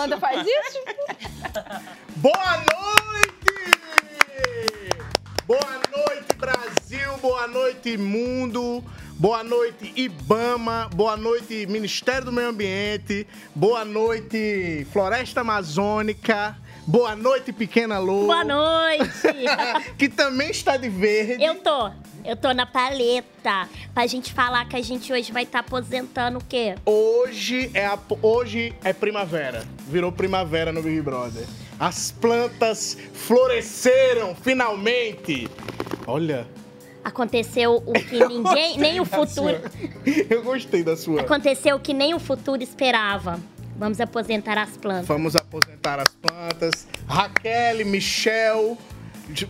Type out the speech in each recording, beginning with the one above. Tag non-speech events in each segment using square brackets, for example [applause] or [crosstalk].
Planta faz isso? [laughs] Boa noite! Boa noite, Brasil! Boa noite, mundo! Boa noite, Ibama! Boa noite, Ministério do Meio Ambiente! Boa noite, Floresta Amazônica! Boa noite, Pequena Lô! Boa noite! [laughs] que também está de verde. Eu tô. Eu tô na paleta. Pra gente falar que a gente hoje vai estar aposentando o quê? Hoje é, a- hoje é primavera. Virou primavera no Big Brother. As plantas floresceram finalmente. Olha, Aconteceu o que [laughs] ninguém, nem o futuro. eu gostei da sua. Aconteceu o que nem o futuro esperava. Vamos aposentar as plantas. Vamos aposentar as plantas. Raquel, Michel.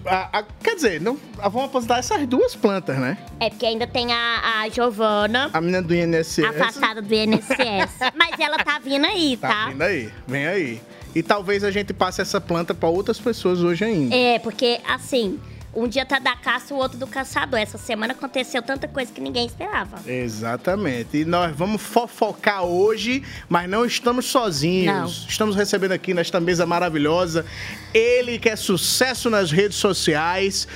a- a- quer dizer, não, vamos aposentar essas duas plantas, né? É porque ainda tem a, a Giovana, A menina do INSS. afastada do INSS. [laughs] Mas ela tá vindo aí, Tá tá? vindo aí, vem aí. E talvez a gente passe essa planta para outras pessoas hoje ainda. É, porque assim, um dia tá da caça, o outro do caçador. Essa semana aconteceu tanta coisa que ninguém esperava. Exatamente. E nós vamos fofocar hoje, mas não estamos sozinhos. Não. Estamos recebendo aqui nesta mesa maravilhosa ele que é sucesso nas redes sociais,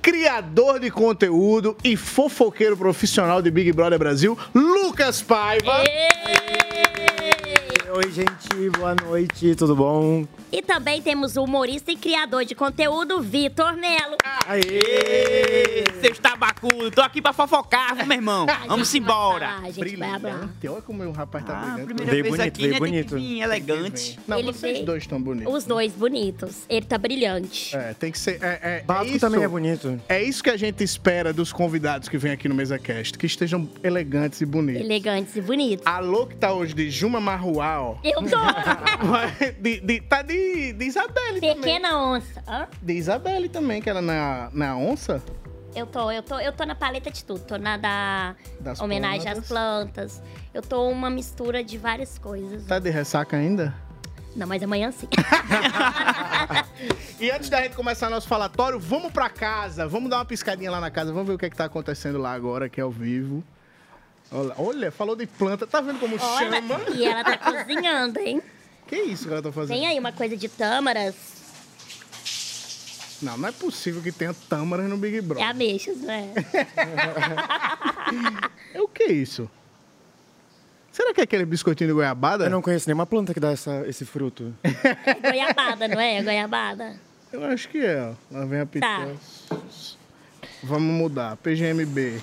criador de conteúdo e fofoqueiro profissional de Big Brother Brasil, Lucas Paiva. Oi, gente, boa noite, tudo bom? E também temos o humorista e criador de conteúdo, Vitor Melo. Aê! Seus tabacudos, tô aqui pra fofocar, viu, meu irmão? [laughs] Vamos embora. A gente vai. Brilhante. Olha como o rapaz tá Ah, brilhante. primeira Veio vez bonito, aqui, veio né? bonito. Tem que vir elegante. Não, Ele vocês veio- dois estão bonitos. Os dois bonitos. Ele tá brilhante. É, tem que ser. É, é, é isso, também é bonito. É isso que a gente espera dos convidados que vêm aqui no MesaCast, que estejam elegantes e bonitos. Elegantes e bonitos. Alô que tá hoje de Juma Marruá, ó. Eu tô. [laughs] de, de- tá de, de Isabelle também. Pequena onça. Hã? De Isabelle também, que ela na, na onça. Eu tô, eu tô, eu tô na paleta de tudo. Tô na da Das homenagem plantas. às plantas. Eu tô uma mistura de várias coisas. Tá de ressaca ainda? Não, mas amanhã sim. [laughs] E antes da gente começar nosso falatório, vamos pra casa. Vamos dar uma piscadinha lá na casa. Vamos ver o que, é que tá acontecendo lá agora, que é ao vivo. Olha, olha, falou de planta. Tá vendo como Olha, chama? e ela tá cozinhando, hein? Que isso que ela tá fazendo? Tem aí uma coisa de tâmaras. Não, não é possível que tenha tâmaras no Big É Brother. ameixas, né? [laughs] É o que é isso? Será que é aquele biscoitinho de goiabada? Eu não conheço nenhuma planta que dá essa, esse fruto. É goiabada, não é? É goiabada. Eu acho que é. Lá vem a Tá. pitola. Vamos mudar. PGMB.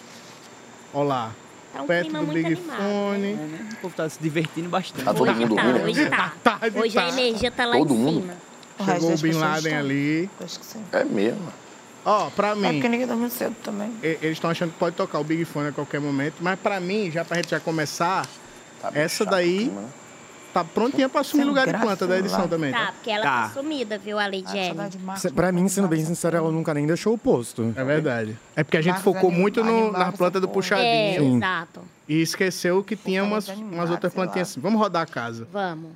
Olá. Tá um Perto clima do muito Big animado. Fone. O povo tá se divertindo bastante. Hoje tá, hoje tá. [laughs] Tarde Hoje a tá. energia tá lá Todo em mundo. cima. Chegou o Bin Laden estão. ali. Acho que sim. É mesmo. Ó, pra É porque mim, ninguém dormiu cedo também. eles estão achando que pode tocar o Big Fone a qualquer momento, mas pra mim, já pra gente já começar, Tá essa chato daí né? Tá prontinha pra assumir Sem lugar de planta da edição lá. também. Tá, porque ela Tá. tá sumida, viu, a Lady Marcos, Se- Pra mim, sendo bem sincero, ela nunca nem deixou o posto. É verdade. É porque a gente Marcos focou muito no, na planta do. É, puxadinho Sim. exato. e esqueceu que tinha umas, umas outras plantinhas assim. Vamos rodar a casa. Vamos.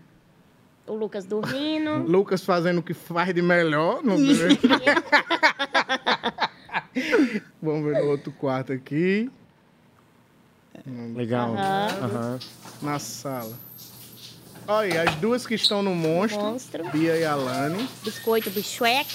O Lucas dormindo. [laughs] Lucas fazendo o que faz de melhor. No... [laughs] [laughs] Vamos ver no outro quarto aqui. Legal. Aham. Aham. Na sala. Olha, as duas que estão no monstro, Monstro. Bia e Alane. Biscoito do Shrek.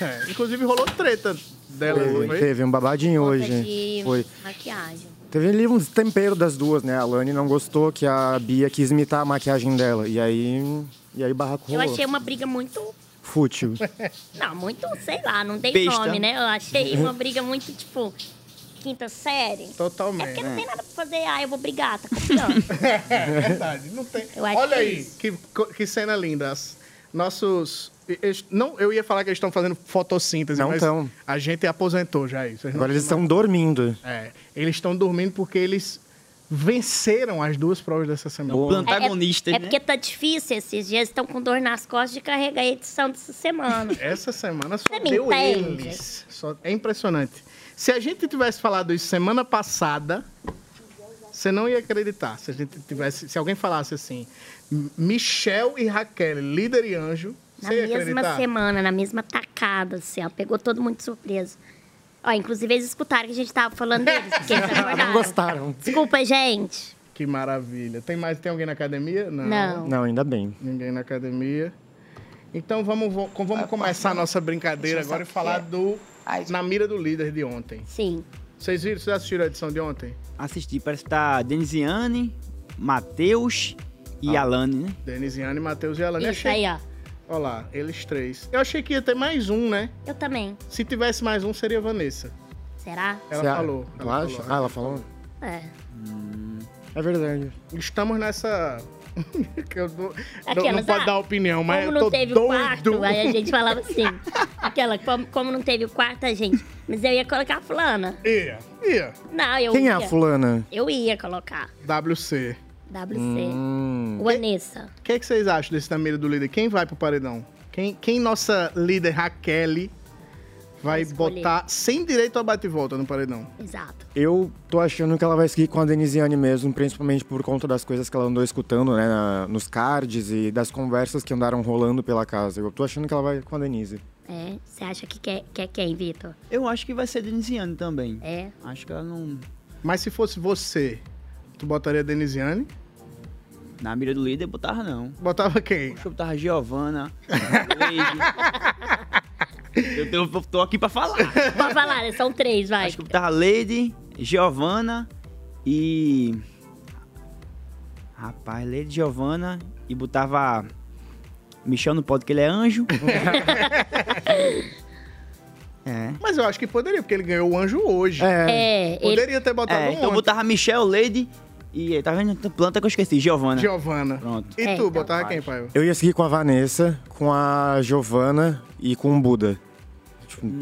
É, inclusive rolou treta dela, Teve, foi? teve um babadinho Conta hoje. de Foi. maquiagem. Teve ali uns temperos das duas, né? A Lani não gostou que a Bia quis imitar a maquiagem dela. E aí. E aí barraco Eu rolou. achei uma briga muito. Fútil. Não, muito, sei lá, não tem Besta. nome, né? Eu achei uma briga muito, tipo, quinta série. É Totalmente. porque não tem nada pra fazer. Ah, eu vou brigar, tá [laughs] copiando. É verdade, não tem. Olha que é aí, que, que cena linda. Nossos. eles- Não, eu ia falar que eles estão fazendo fotossíntese, Não mas tão. a gente aposentou já isso. Agora eles estão dormindo. É, eles estão dormindo porque eles venceram as duas provas dessa semana. O antagonista, é, é né? porque tá difícil esses dias, estão com dor nas costas de carregar a edição dessa semana. Essa semana só Você deu eles. Só- é impressionante. Se a gente tivesse falado isso semana passada, você não ia acreditar. Se a gente tivesse, se alguém falasse assim, Michel e Raquel, líder e anjo, Na você ia mesma acreditar? semana, na mesma tacada, assim, ó. Pegou todo mundo de surpresa. Ó, inclusive eles escutaram que a gente tava falando deles, porque eles [laughs] Não acordaram. gostaram. Desculpa, gente. Que maravilha. Tem mais, tem alguém na academia? Não. Não. Não, ainda bem. Ninguém na academia. Então vamos, vamos começar a nossa brincadeira agora e falar do Na Mira do Líder de ontem. Sim. Vocês viram? Vocês assistiram a edição de ontem? Assisti, parece que tá Denisiane, Matheus e Alane, né? Denisiane, Matheus e Alane. Isso Achei- aí, ó. Olha lá, eles três. Eu achei que ia ter mais um, né? Eu também. Se tivesse mais um, seria a Vanessa. Será? Ela a- falou. Ela acha? falou. Ah, ela falou? É. É verdade. Estamos nessa. [laughs] que eu não, Aquelas, não pode ah, dar opinião, mas Como eu tô não teve doido. o quarto, aí a [laughs] gente falava assim. Aquela, como, como não teve o quarto, a gente. Mas eu ia colocar a fulana. Ia, ia. Não, eu Quem ia. é a fulana? Eu ia colocar. WC. WC. Hum, Vanessa. O que, é que vocês acham desse da mira do líder? Quem vai pro paredão? Quem, quem nossa líder Raquel vai escolher. botar sem direito a bate-volta no paredão? Exato. eu tô achando que ela vai seguir com a Denisiane mesmo, principalmente por conta das coisas que ela andou escutando, né, na- nos cards e das conversas que andaram rolando pela casa. Eu tô achando que ela vai com a Denise. É. Você acha que quer, quer quem, Vitor? Eu acho que vai ser Denisiane também. É. Acho que ela não. Mas se fosse você, tu botaria a Denisiane? Na mira do líder botava não. Botava quem? Acho que eu botava Giovana, [laughs] Leide. Eu, tenho- eu tô aqui pra falar. Pode falar, né? são três, vai. Acho que eu botava Leide, Giovana e. Rapaz, Leide, Giovana e botava. Michel não pode, que ele é anjo. [laughs] é. Mas eu acho que poderia, porque ele ganhou o anjo hoje. É, É, ele, Poderia ter botado É, um então eu botava Michel, Leide e. Tá vendo? Planta que eu esqueci, Giovana. Giovana. Pronto. E É, tu, então botava quem, pai? eu ia seguir com a Vanessa, com a Giovana e com o Buda.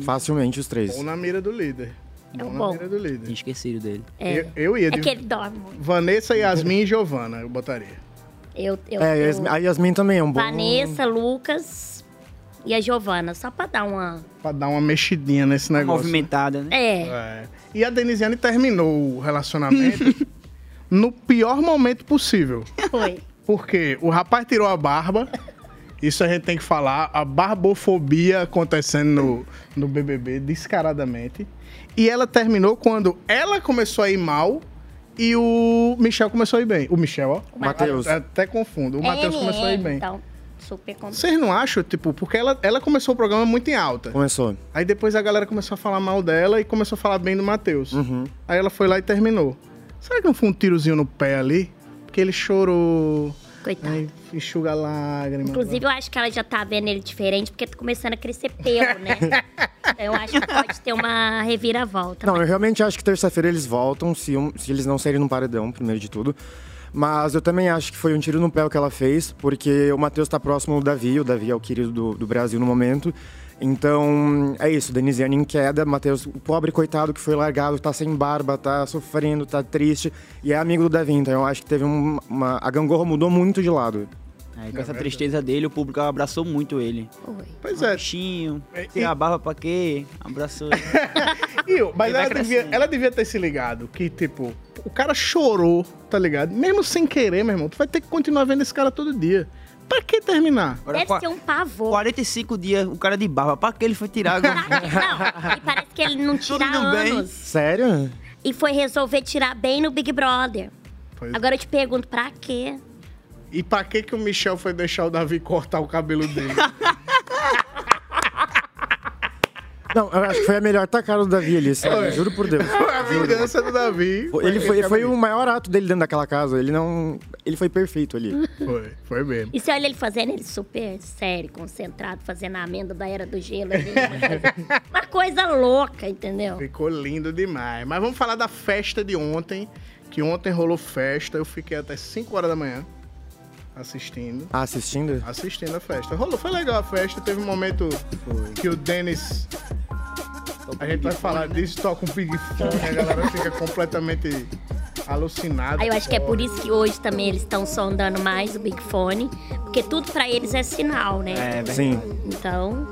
Facilmente os três. Bom na mira do líder. É o bom. do líder. Esquecido dele. é. Eu, eu ia É de que ele dorme muito. Vanessa, Yasmin e Giovana, eu botaria. Eu, eu, É, eu- Yasmin- a Yasmin também é um bom... Vanessa, Lucas e a Giovana, só pra dar uma. Pra dar uma mexidinha nesse negócio. Movimentada, né? É, É. E a Denisiane terminou o relacionamento [laughs] no pior momento possível. foi. Porque o rapaz tirou a barba. Isso a gente tem que falar. A barbofobia acontecendo no, no BBB descaradamente. E ela terminou quando ela começou a ir mal e o Michel começou a ir bem. O Michel, ó. O Matheus. Até confundo. O Matheus É, começou a ir bem. Então, super. Vocês não acham, tipo, porque ela, ela começou o programa muito em alta. Começou. Aí depois a galera começou a falar mal dela e começou a falar bem do Matheus. Uhum. Aí ela foi lá e terminou. Será que não foi um tirozinho no pé ali? Porque ele chorou, Coitado. aí enxuga a lágrima. Inclusive, eu acho que ela já tá vendo ele diferente, porque tá começando a crescer pelo, né? [laughs] Então, eu acho que pode ter uma reviravolta. Não, eu realmente acho que terça-feira eles voltam, se, um- se eles não saírem no paredão, primeiro de tudo. Mas eu também acho que foi um tiro no pé o que ela fez, porque o Matheus tá próximo do Davi, o Davi é o querido do, do Brasil no momento. Então, é isso, Denisiane em queda, Matheus, o pobre coitado que foi largado, tá sem barba, tá sofrendo, tá triste, e é amigo do Davi, então eu acho que teve um- uma... A gangorra mudou muito de lado. Aí, com essa tristeza dele, o público abraçou muito ele. Foi. Pois Ah, é. Bichinho, É, tirar a barba pra quê? Abraçou ele. [laughs] E eu- mas ela devia, ela devia ter se ligado que, tipo, o cara chorou, tá ligado? Mesmo sem querer, meu irmão, tu vai ter que continuar vendo esse cara todo dia. Pra que terminar? Agora, Deve qua- ser um pavor. 45 dias, o cara de barba, pra que ele foi tirar agora? [laughs] não, e parece que ele não tira Tudo bem. anos. Sério? E foi resolver tirar bem no Big Brother. Pois- Agora eu te pergunto, pra quê? E pra que que o Michel foi deixar o Davi cortar o cabelo dele? [laughs] Não, eu acho que foi a melhor tacada do Davi ali, sério, juro por Deus. Foi [laughs] a vingança do Davi. Ele foi, foi o maior ato dele dentro daquela casa. Ele não. Ele foi perfeito ali. Foi, foi mesmo. E você olha ele fazendo ele super sério, concentrado, fazendo a amenda da Era do Gelo ali. Uma [laughs] coisa, uma coisa louca, entendeu? Ficou lindo demais. Mas vamos falar da festa de ontem. Que ontem rolou festa. Eu fiquei até 5 horas da manhã assistindo. Ah, assistindo? Assistindo a festa. Rolou, foi legal a festa. Teve um momento que o Denis. A gente vai falar disso, toca um Big Fone, a galera fica completamente alucinada. Aí eu acho que é por isso que hoje também eles estão sondando mais o Big Fone, porque tudo pra eles é sinal, né? É. Sim. Então,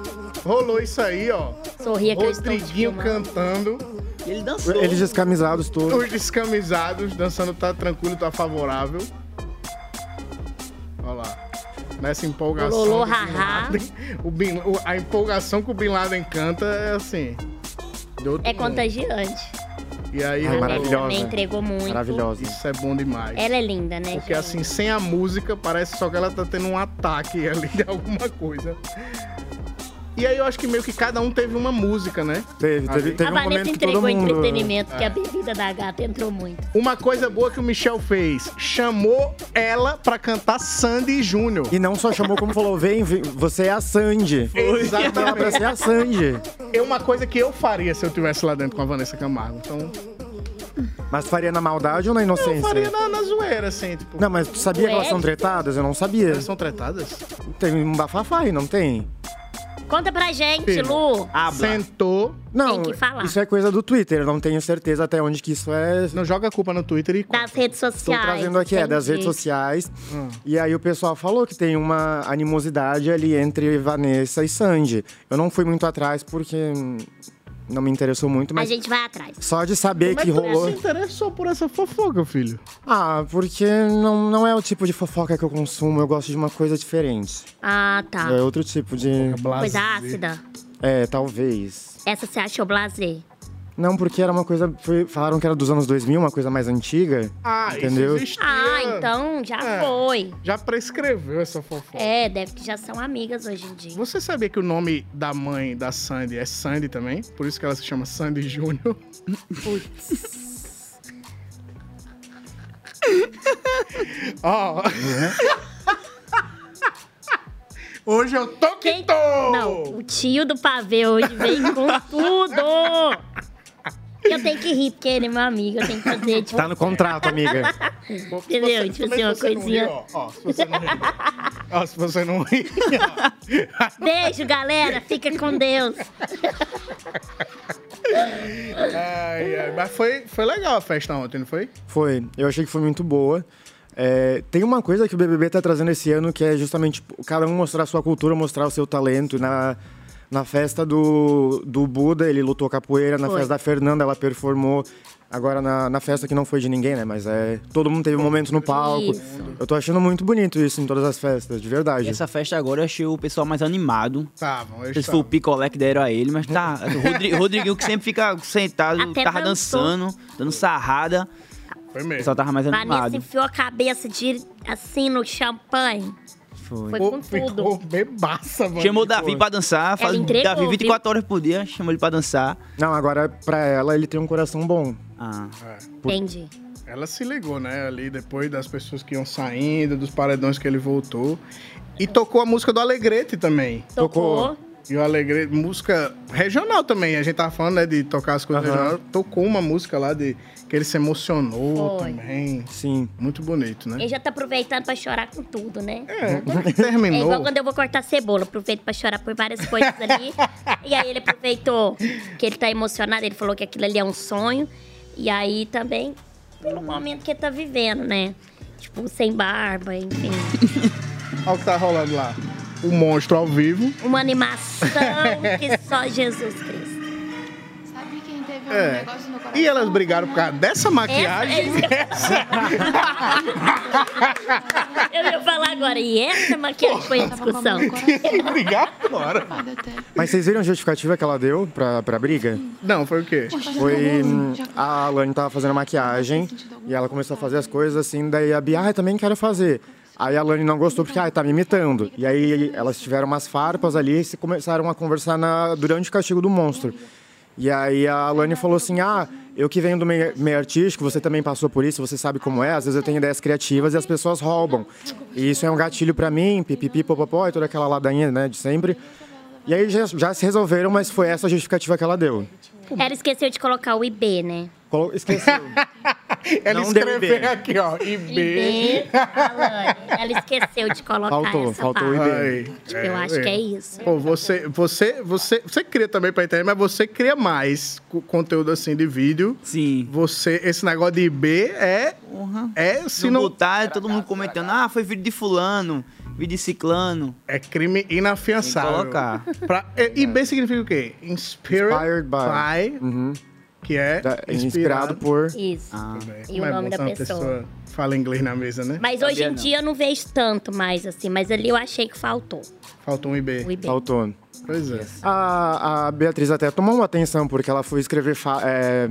Rolou isso aí, ó. sorria que eu estou Rodriguinho filmando. cantando. E ele dançou. Eles descamisados todos. Os descamisados dançando tá tranquilo, tá favorável. Olha lá. Nessa empolgação. Lolô, do Bin haha. Laden, o Bin- o- a empolgação que o Bin Laden canta é assim. É mundo. contagiante. E aí, A Beth maravilhosa. também entregou muito. Maravilhosa. isso é bom demais. Ela é linda, né, Porque gente? assim, sem a música, parece só que ela tá tendo um ataque ali de alguma coisa. E aí eu acho que meio que cada um teve uma música, né? Teve, teve, teve a um Vanessa que entregou mundo... entretenimento, porque É. a bebida da gata entrou muito. Uma coisa boa que o Michel fez, chamou ela pra cantar Sandy Júnior. E não só chamou como falou, vem, vem, você é a Sandy. Exatamente. Ela pra ser a Sandy. É uma coisa que eu faria se eu estivesse lá dentro com a Vanessa Camargo. Então, Mas faria na maldade ou na eu inocência? faria na, na zoeira, assim, tipo. Não, mas tu sabia que elas são tretadas? Eu não sabia. Elas são tretadas? Tem um bafafá aí, não tem? Conta pra gente, Filho. Lu. Habla. Sentou. Não, que falar. isso é coisa do Twitter. Eu não tenho certeza até onde que isso é. Não joga a culpa no Twitter e. Das redes Estou sociais. trazendo aqui, é das redes sociais. Hum. E aí o pessoal falou que tem uma animosidade ali entre Vanessa e Sandy. Eu não fui muito atrás porque não me interessou muito, A mas gente vai atrás. só de saber Como é que que tu rolou. se interessou por essa fofoca, filho? Ah, porque não, não é o tipo de fofoca que eu consumo, eu gosto de uma coisa diferente. Ah, tá. É outro tipo de. Coisa ácida. É, talvez. Essa você achou blazer. Não, porque era uma coisa. foi- falaram que era dos anos 2000, uma coisa mais antiga. Ah, Entendeu? isso existia. Ah, então já É. foi. Já prescreveu essa fofoca. É, deve que já são amigas hoje em dia. Você sabia que o nome da mãe da Sandy é Sandy também? Por isso que ela se chama Sandy Júnior. [laughs] Ó. Hoje eu tô que Quem- tô! Não, o tio do pavê hoje veio com tudo. [laughs] Eu tenho que rir, porque ele é meu amigo. Eu tenho que fazer, tipo, Tá no contrato, amiga. entendeu? Tipo assim, uma se você não coisinha. rir, ó, ó, se você não rir. Ó, se você não rir. ó. Beijo, galera. Fica com Deus. Ai, ai, mas foi, foi legal a festa ontem, não foi? Foi. Eu achei que foi muito boa. É, tem uma coisa que o BBB tá trazendo esse ano que é justamente tipo, cada um mostrar a sua cultura, mostrar o seu talento. Na, na festa do, do Buda, ele lutou capoeira. Na Foi. festa da Fernanda, ela performou. Agora, na, na festa que não foi de ninguém, né? Mas é. Todo mundo teve um momento no palco. Isso. Eu tô achando muito bonito isso em todas as festas, de verdade. E essa festa agora eu achei o pessoal mais animado. Estavam, Não eles sei se foi o estavam. picolé que deram a ele, mas tá. [laughs] O Rodri- Rodriguinho que sempre fica sentado, Até tava dançou. dançando, dando sarrada. Foi O mesmo. pessoal tava mais Vanessa animado. enfiou a cabeça de, assim no champanhe. Foi. Foi com ficou tudo. bebaça, mano. Chamou o Davi pra dançar, faz entregou, Davi 24 viu? horas por dia, chamou ele pra dançar. Não, agora pra ela ele tem um coração bom. Ah. Entendi. Ela se ligou, né, ali depois das pessoas que iam saindo, dos paredões que ele voltou. E tocou a música do Alegrete também. Tocou. E o Alegrete, música regional também. A gente tava falando, né, de tocar as coisas Aham. regionais. Tocou uma música lá de que ele se emocionou Foi. também. Sim. Muito bonito, né? Ele já tá aproveitando pra chorar com tudo, né? É, É terminou. igual quando eu vou cortar cebola, aproveito pra chorar por várias coisas ali. [laughs] e aí ele aproveitou que ele tá emocionado, ele falou que aquilo ali é um sonho. E aí também, pelo momento que ele tá vivendo, né? Tipo, sem barba, enfim. [laughs] Olha o que tá rolando lá. O monstro ao vivo. Uma animação [laughs] que só Jesus Cristo. Sabe quem teve um É. negócio no coração? E elas brigaram por causa dessa Essa, maquiagem. isso que [laughs] eu... ia falar agora, e essa maquiagem foi a discussão. Pode [laughs] até. Mas vocês viram a justificativa que ela deu pra, pra briga? Não, foi o quê? Foi. hum, A Alane tava fazendo a maquiagem e ela começou a fazer as coisas assim, daí a Bia, ah, eu também quero fazer. Aí a Alane não gostou porque, ah, tá me imitando. E aí elas tiveram umas farpas ali e começaram a conversar na, durante o castigo do monstro. E aí a Alane falou assim: ah, eu que venho do meio, meio artístico, você também passou por isso, você sabe como é. Às vezes eu tenho ideias criativas e as pessoas roubam. E isso é um gatilho pra mim, pipipi, popopó, e toda aquela ladainha, né, de sempre. E aí já, já se resolveram, mas foi essa a justificativa que ela deu. Ela esqueceu de colocar o IB, né? Colo- Esqueceu. [laughs] Ela Não escreveu IB. aqui, ó. IB. IB, Alane. Ela esqueceu de colocar Faltou, essa faltou o parte. IB. Ai, Tipo, eu acho que é isso. Pô, você, você, você, você cria também pra internet, mas você cria mais co- conteúdo assim de vídeo. Sim. Você, esse negócio de IB é, Porra. é Se não não, botar, todo mundo comentando, ah, foi vídeo de fulano, vídeo de ciclano. é crime inafiançável. Tem que colocar. Pra, é, IB significa o quê? Inspired, Inspired by. by, Uhum. Que é Da- inspirado por. Isso. Ah. E Como o é nome bom da quando a pessoa. Fala inglês na mesa, né? Mas hoje em não. dia eu não vejo tanto mais, assim. Mas ali eu achei que faltou Faltou um IB. o IB. Faltou. Pois é. A, a Beatriz até tomou uma atenção porque ela foi escrever é,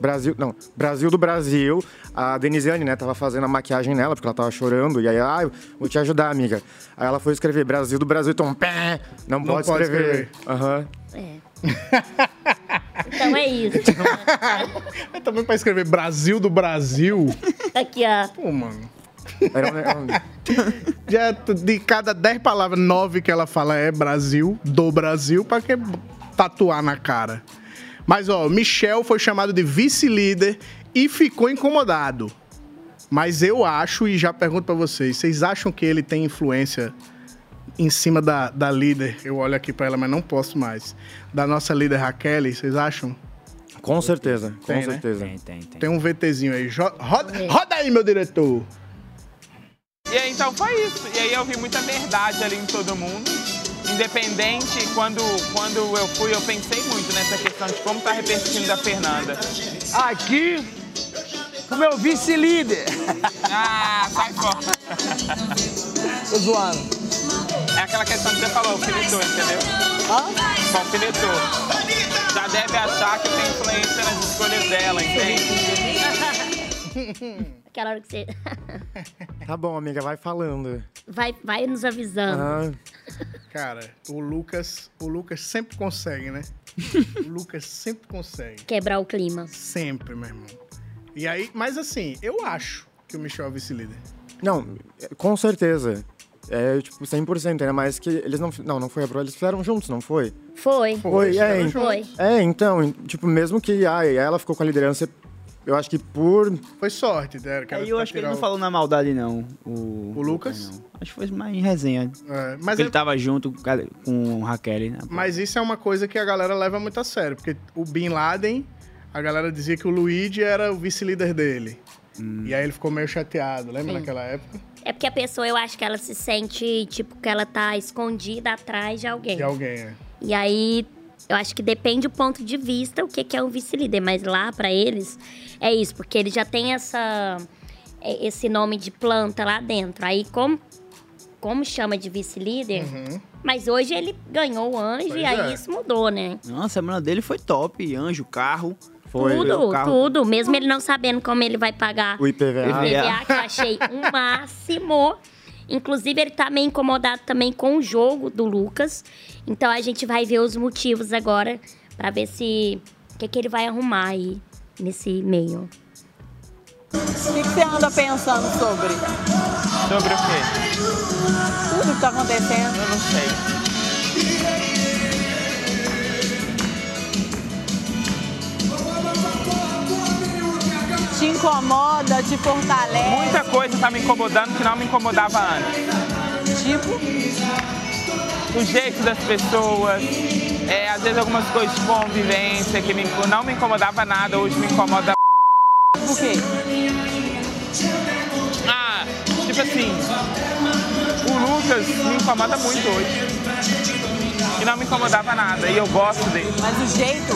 Brasil, não, Brasil do Brasil. A Denisiane, né, tava fazendo a maquiagem nela, porque ela tava chorando. E aí, ah, eu vou te ajudar, amiga. Aí ela foi escrever Brasil do Brasil, então, pé, não, pode, pode escrever. Aham. É. então é isso. [laughs] Mas também pra escrever Brasil do Brasil. Aqui, ó. Pô, mano. [laughs] Já de cada 10 palavras, 9 que ela fala é Brasil, do Brasil, pra que tatuar na cara? Mas, ó, Michel foi chamado de vice-líder e ficou incomodado. Mas eu acho, e já pergunto pra vocês, vocês acham que ele tem influência em cima da, da líder? Eu olho aqui pra ela, mas não posso mais. Da nossa líder Raquel, vocês acham? com certeza, com Tem, né? certeza. Tem, tem, tem. Tem um VTzinho aí. Roda, roda aí, meu diretor. E aí, então foi isso. E aí eu vi muita verdade ali em todo mundo. Independente, quando, quando eu fui, eu pensei muito nessa questão de como tá repercutindo da Fernanda. Aqui, o meu vice-líder. Ah, sai fora. Tô zoando. É aquela questão que você falou, alfinetou, entendeu? Hã? Alfinetou. Já deve achar que tenho influência nas escolhas dela, entende? [laughs] Aquela hora que você [laughs] Tá bom, amiga, vai falando. vai, vai nos avisando. Ah, Cara, o Lucas, o Lucas sempre consegue, né? o Lucas sempre consegue. Quebrar o clima. Sempre, meu irmão. E aí, mas assim, eu acho que o Michel é vice-líder. não, com certeza. É, tipo, 100%, ainda mais que eles não... Não, não foi a Pro, eles fizeram juntos, não foi? Foi. Foi, é, fizeram então- Foi. É, então, tipo, mesmo que ai, ela ficou com a liderança, eu acho que por... Foi sorte, né? Aí eu acho que ele não falou na maldade, não. O, O Lucas? não. Acho que foi mais em resenha. É, Mas ele é- tava junto com com Raquel, né? mas isso é uma coisa que a galera leva muito a sério, porque o Bin Laden, a galera dizia que o Luigi era o vice-líder dele. E aí ele ficou meio chateado, lembra Sim. naquela época? É porque a pessoa, eu acho que ela se sente, tipo, que ela tá escondida atrás de alguém. De alguém, é. E aí, eu acho que depende do ponto de vista o que que é um vice-líder. Mas lá, pra eles, é isso. Porque ele já tem essa, é, esse nome de planta lá dentro. Aí, como, como chama de vice-líder... Mas hoje ele ganhou o anjo Pois e aí é. isso mudou, né? Nossa, a semana dele foi top. Anjo, carro. Foi tudo, o carro- tudo. Mesmo ele não sabendo como ele vai pagar O IPVA. IPVA. PVA, que eu achei um [laughs] máximo. Inclusive, ele tá meio incomodado também com o jogo do Lucas. Então, a gente vai ver os motivos agora pra ver se... O que, que ele vai arrumar aí nesse meio. O que, que você anda pensando sobre Sobre o quê? tudo que tá acontecendo? Eu não sei. Te incomoda, te fortalece? Muita coisa tá me incomodando que não me incomodava antes. Tipo, O jeito das pessoas, é, às vezes algumas coisas de convivência que me, não me incomodava nada, hoje me incomoda. por quê? Ah, tipo assim, o Lucas me incomoda muito hoje. E não me incomodava nada, e eu gosto dele. Mas o jeito,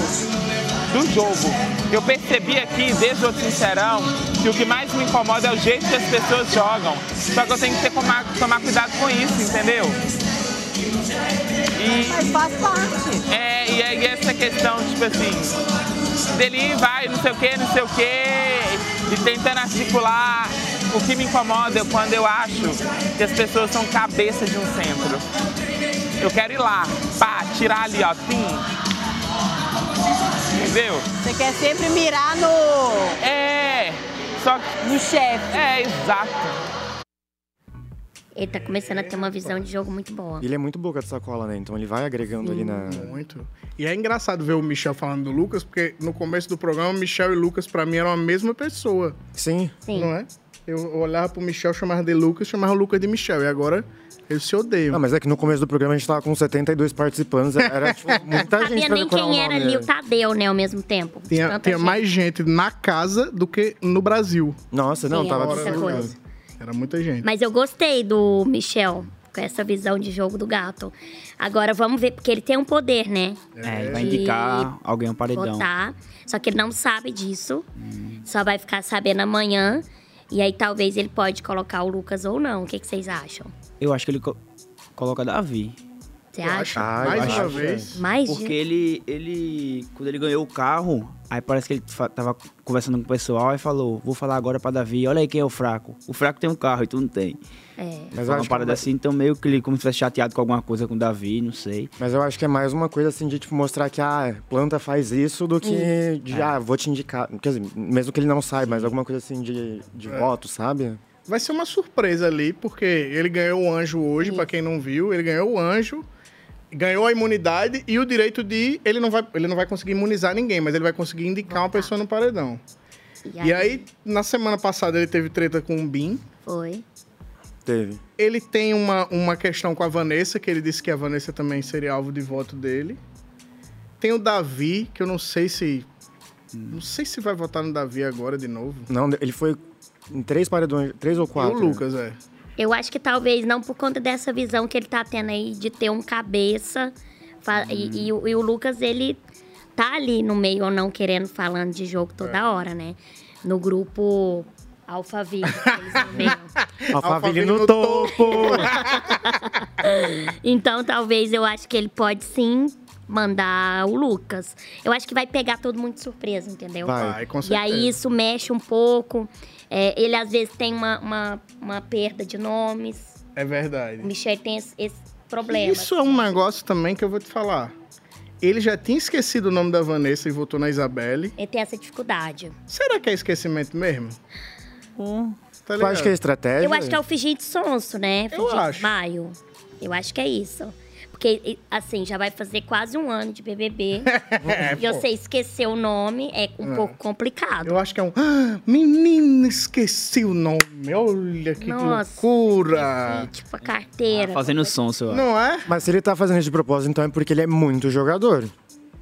do jogo. Eu percebi aqui, desde o Sincerão, que o que mais me incomoda é o jeito que as pessoas jogam. Só que eu tenho que ter, tomar, tomar cuidado com isso, entendeu? E, mas faz parte. é, e aí essa questão, tipo assim, dele vai, não sei o que, não sei o que, e tentando articular. O que me incomoda é quando eu acho que as pessoas são cabeça de um centro. Eu quero ir lá, pá, tirar ali, ó, tim. Entendeu? Você quer sempre mirar no, É, só que. no chefe. É, exato. Ele tá começando a ter uma visão de jogo muito boa. Ele é muito boca de sacola, né? Então ele vai agregando ali na... Muito. E é engraçado ver o Michel falando do Lucas, porque no começo do programa, Michel e Lucas, pra mim, eram a mesma pessoa. Sim. Sim. Não é? Eu olhava pro Michel, chamava de Lucas, chamava o Lucas de Michel. E agora eles se odeiam. Não, mas é que no começo do programa a gente tava com 72 participantes. Era, tipo, [laughs] muita Não gente sabia pra nem quem era ali o Tadeu, né, ao mesmo tempo. tinha tinha gente. mais gente na casa do que no Brasil. Nossa, não, Sim, tava... muita coisa. Era muita gente. Mas eu gostei do Michel, com essa visão de jogo do gato. Agora vamos ver, porque ele tem um poder, né? É, ele vai indicar alguém ao paredão. Votar. Só que ele não sabe disso. Só vai ficar sabendo amanhã. E aí talvez ele pode colocar o Lucas ou não. O que, que vocês acham? Eu acho que ele co- coloca Davi. Você acha? Ah, mais acho uma vez. Mais Porque de... ele, ele, quando ele ganhou o carro, Aí parece que ele tava conversando com o pessoal e falou: Vou falar agora pra Davi, olha aí quem é o fraco. O fraco tem um carro e tu não tem. É. Mas uma parada vai- assim, então meio que ele como se tivesse chateado com alguma coisa com o Davi, não sei. Mas eu acho que é mais uma coisa assim de tipo, mostrar que a planta faz isso do que de, ah, vou te indicar. Quer dizer, mesmo que ele não saiba, mas alguma coisa assim de, de voto, sabe? Vai ser uma surpresa ali, porque ele ganhou o anjo hoje, pra quem não viu, ele ganhou o anjo, ganhou a imunidade e o direito de. Ele não vai, ele não vai conseguir imunizar ninguém, mas ele vai conseguir indicar uma pessoa no paredão. E aí, na semana passada, ele teve treta com o Bin. Foi. Teve. Ele tem uma, uma questão com a Vanessa, que ele disse que a Vanessa também seria alvo de voto dele. Tem o Davi, que eu não sei se. Não sei se vai votar no Davi agora de novo. Não, ele foi em três paredões, três ou E quatro. o Lucas, é. Eu acho que talvez não por conta dessa visão que ele tá tendo aí de ter um cabeça. fa- E, e o- e o Lucas, ele tá ali no meio ou não querendo falando de jogo toda hora, né? No grupo Alphaville. que eles [laughs] nomeiam. Alphaville no topo! [laughs] então, talvez eu acho que ele pode sim mandar o Lucas. Eu acho que vai pegar todo mundo de surpresa, entendeu? Vai. Com E aí certeza. isso mexe um pouco. É, ele às vezes tem uma, uma, uma perda de nomes. É verdade. O Michel tem esse, esse problema. Isso é um negócio também que eu vou te falar. Ele já tinha esquecido o nome da Vanessa e votou na Isabelle. Ele tem essa dificuldade. Será que é esquecimento mesmo? Tá Eu acho que é estratégia. Eu acho que é o fingir de sonso, né? Eu Fingir de acho. maio. Eu acho que é isso. Porque, assim, já vai fazer quase um ano de BBB. [laughs] É, e pô. você esquecer o nome é um pouco complicado. Eu acho que é um. Ah, menina, esqueci o nome. Olha que Nossa, loucura. esqueci, tipo, a carteira. Fazendo som, seu. Não é? Mas se ele tá fazendo isso de propósito, então é porque ele é muito jogador.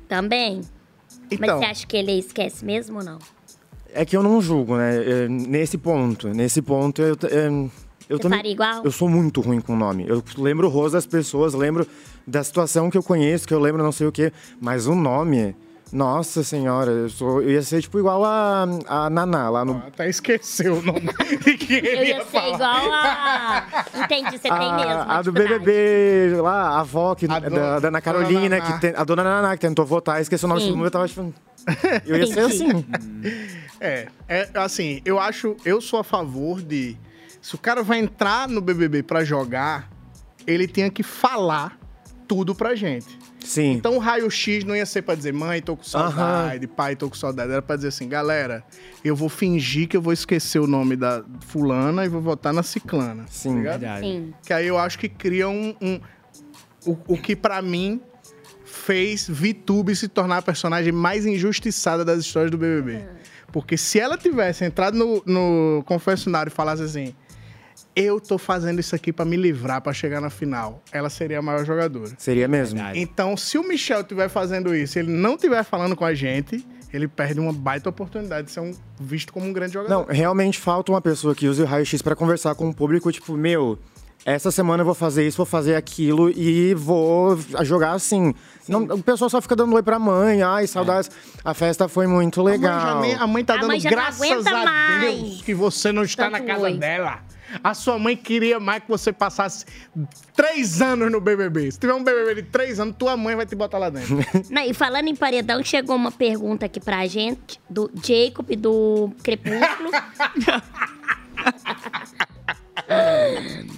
Também. Mas Então, você acha que ele esquece mesmo ou não? É que eu não julgo, né? É, Nesse ponto. Nesse ponto, eu, é, eu Você também. igual? Eu sou muito ruim com nome. Eu lembro o rosto das pessoas, lembro da situação que eu conheço, que eu lembro não sei o quê. Mas o nome. Nossa senhora, eu, sou, eu ia ser tipo igual a, a Naná lá no. até esqueceu o nome de [laughs] que ele Eu ia, ia ser igual a. Entendi, você [laughs] tem mesmo. A, a do dificuldade. BBB lá, a avó que, A da, dona- da Ana Carolina, que tem- a dona Naná, que tentou votar, esqueceu o nome mundo, eu tava tipo. [laughs] Eu ia ser assim. É, é assim, eu acho, eu sou a favor de. Se o cara vai entrar no BBB pra jogar, ele tinha que falar tudo pra gente. Sim. Então o raio-x não ia ser pra dizer, mãe, tô com saudade, pai, tô com saudade. Era pra dizer assim, galera, eu vou fingir que eu vou esquecer o nome da fulana e vou votar na ciclana. Sim. tá? Verdade. Sim. Que aí eu acho que cria um. um- o, o que pra mim fez VTube se tornar a personagem mais injustiçada das histórias do BBB. Porque se ela tivesse entrado no, no confessionário e falasse assim. Eu tô fazendo isso aqui pra me livrar, pra chegar na final. Ela seria a maior jogadora. Seria mesmo. Verdade. Então, se o Michel estiver fazendo isso, ele não estiver falando com a gente, ele perde uma baita oportunidade de ser um, visto como um grande jogador. Não, realmente falta uma pessoa que use o raio-x pra conversar com o público, tipo, meu, essa semana eu vou fazer isso, vou fazer aquilo e vou jogar assim. Não, o pessoal só fica dando oi pra mãe, ai, saudades. A festa foi muito A mãe, legal. já nem- a mãe tá A dando mãe graças a mais. Deus que você não está na Tanto casa oi. dela. A sua mãe queria mais que você passasse três anos no BBB. Se tiver um BBB de três anos, tua mãe vai te botar lá dentro. [laughs] Não, e falando em paredão, chegou uma pergunta aqui pra gente, do Jacob, do Crepúsculo. [laughs]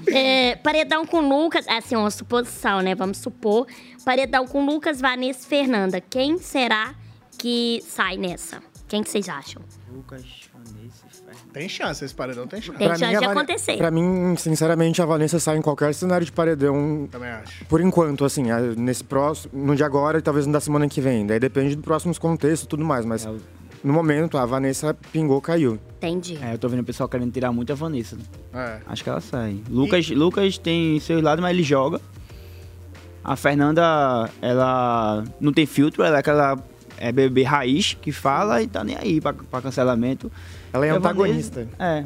É, paredão com Lucas, assim, uma suposição, né? Vamos supor. Paredão com Lucas, Vanessa e Fernanda. Quem será que sai nessa? Quem que vocês acham? Lucas, Vanessa e Fernanda. tem chance, esse paredão tem chance. Tem Pra chance mim, a de Vane- acontecer. Pra mim, sinceramente, a Vanessa sai em qualquer cenário de paredão. Também acho. Por enquanto, assim, a- nesse próximo, no de agora e talvez no da semana que vem. Daí depende dos próximos contextos e tudo mais. Mas É, o- no momento, a Vanessa pingou, caiu. Entendi. É, eu tô vendo o pessoal querendo tirar muito a Vanessa. É. Acho que ela sai. Lucas, Lucas tem seus lados, mas ele joga. A Fernanda, ela não tem filtro, ela é aquela é bebê raiz que fala e tá nem aí pra, pra cancelamento. Ela é E antagonista. Vanessa- É,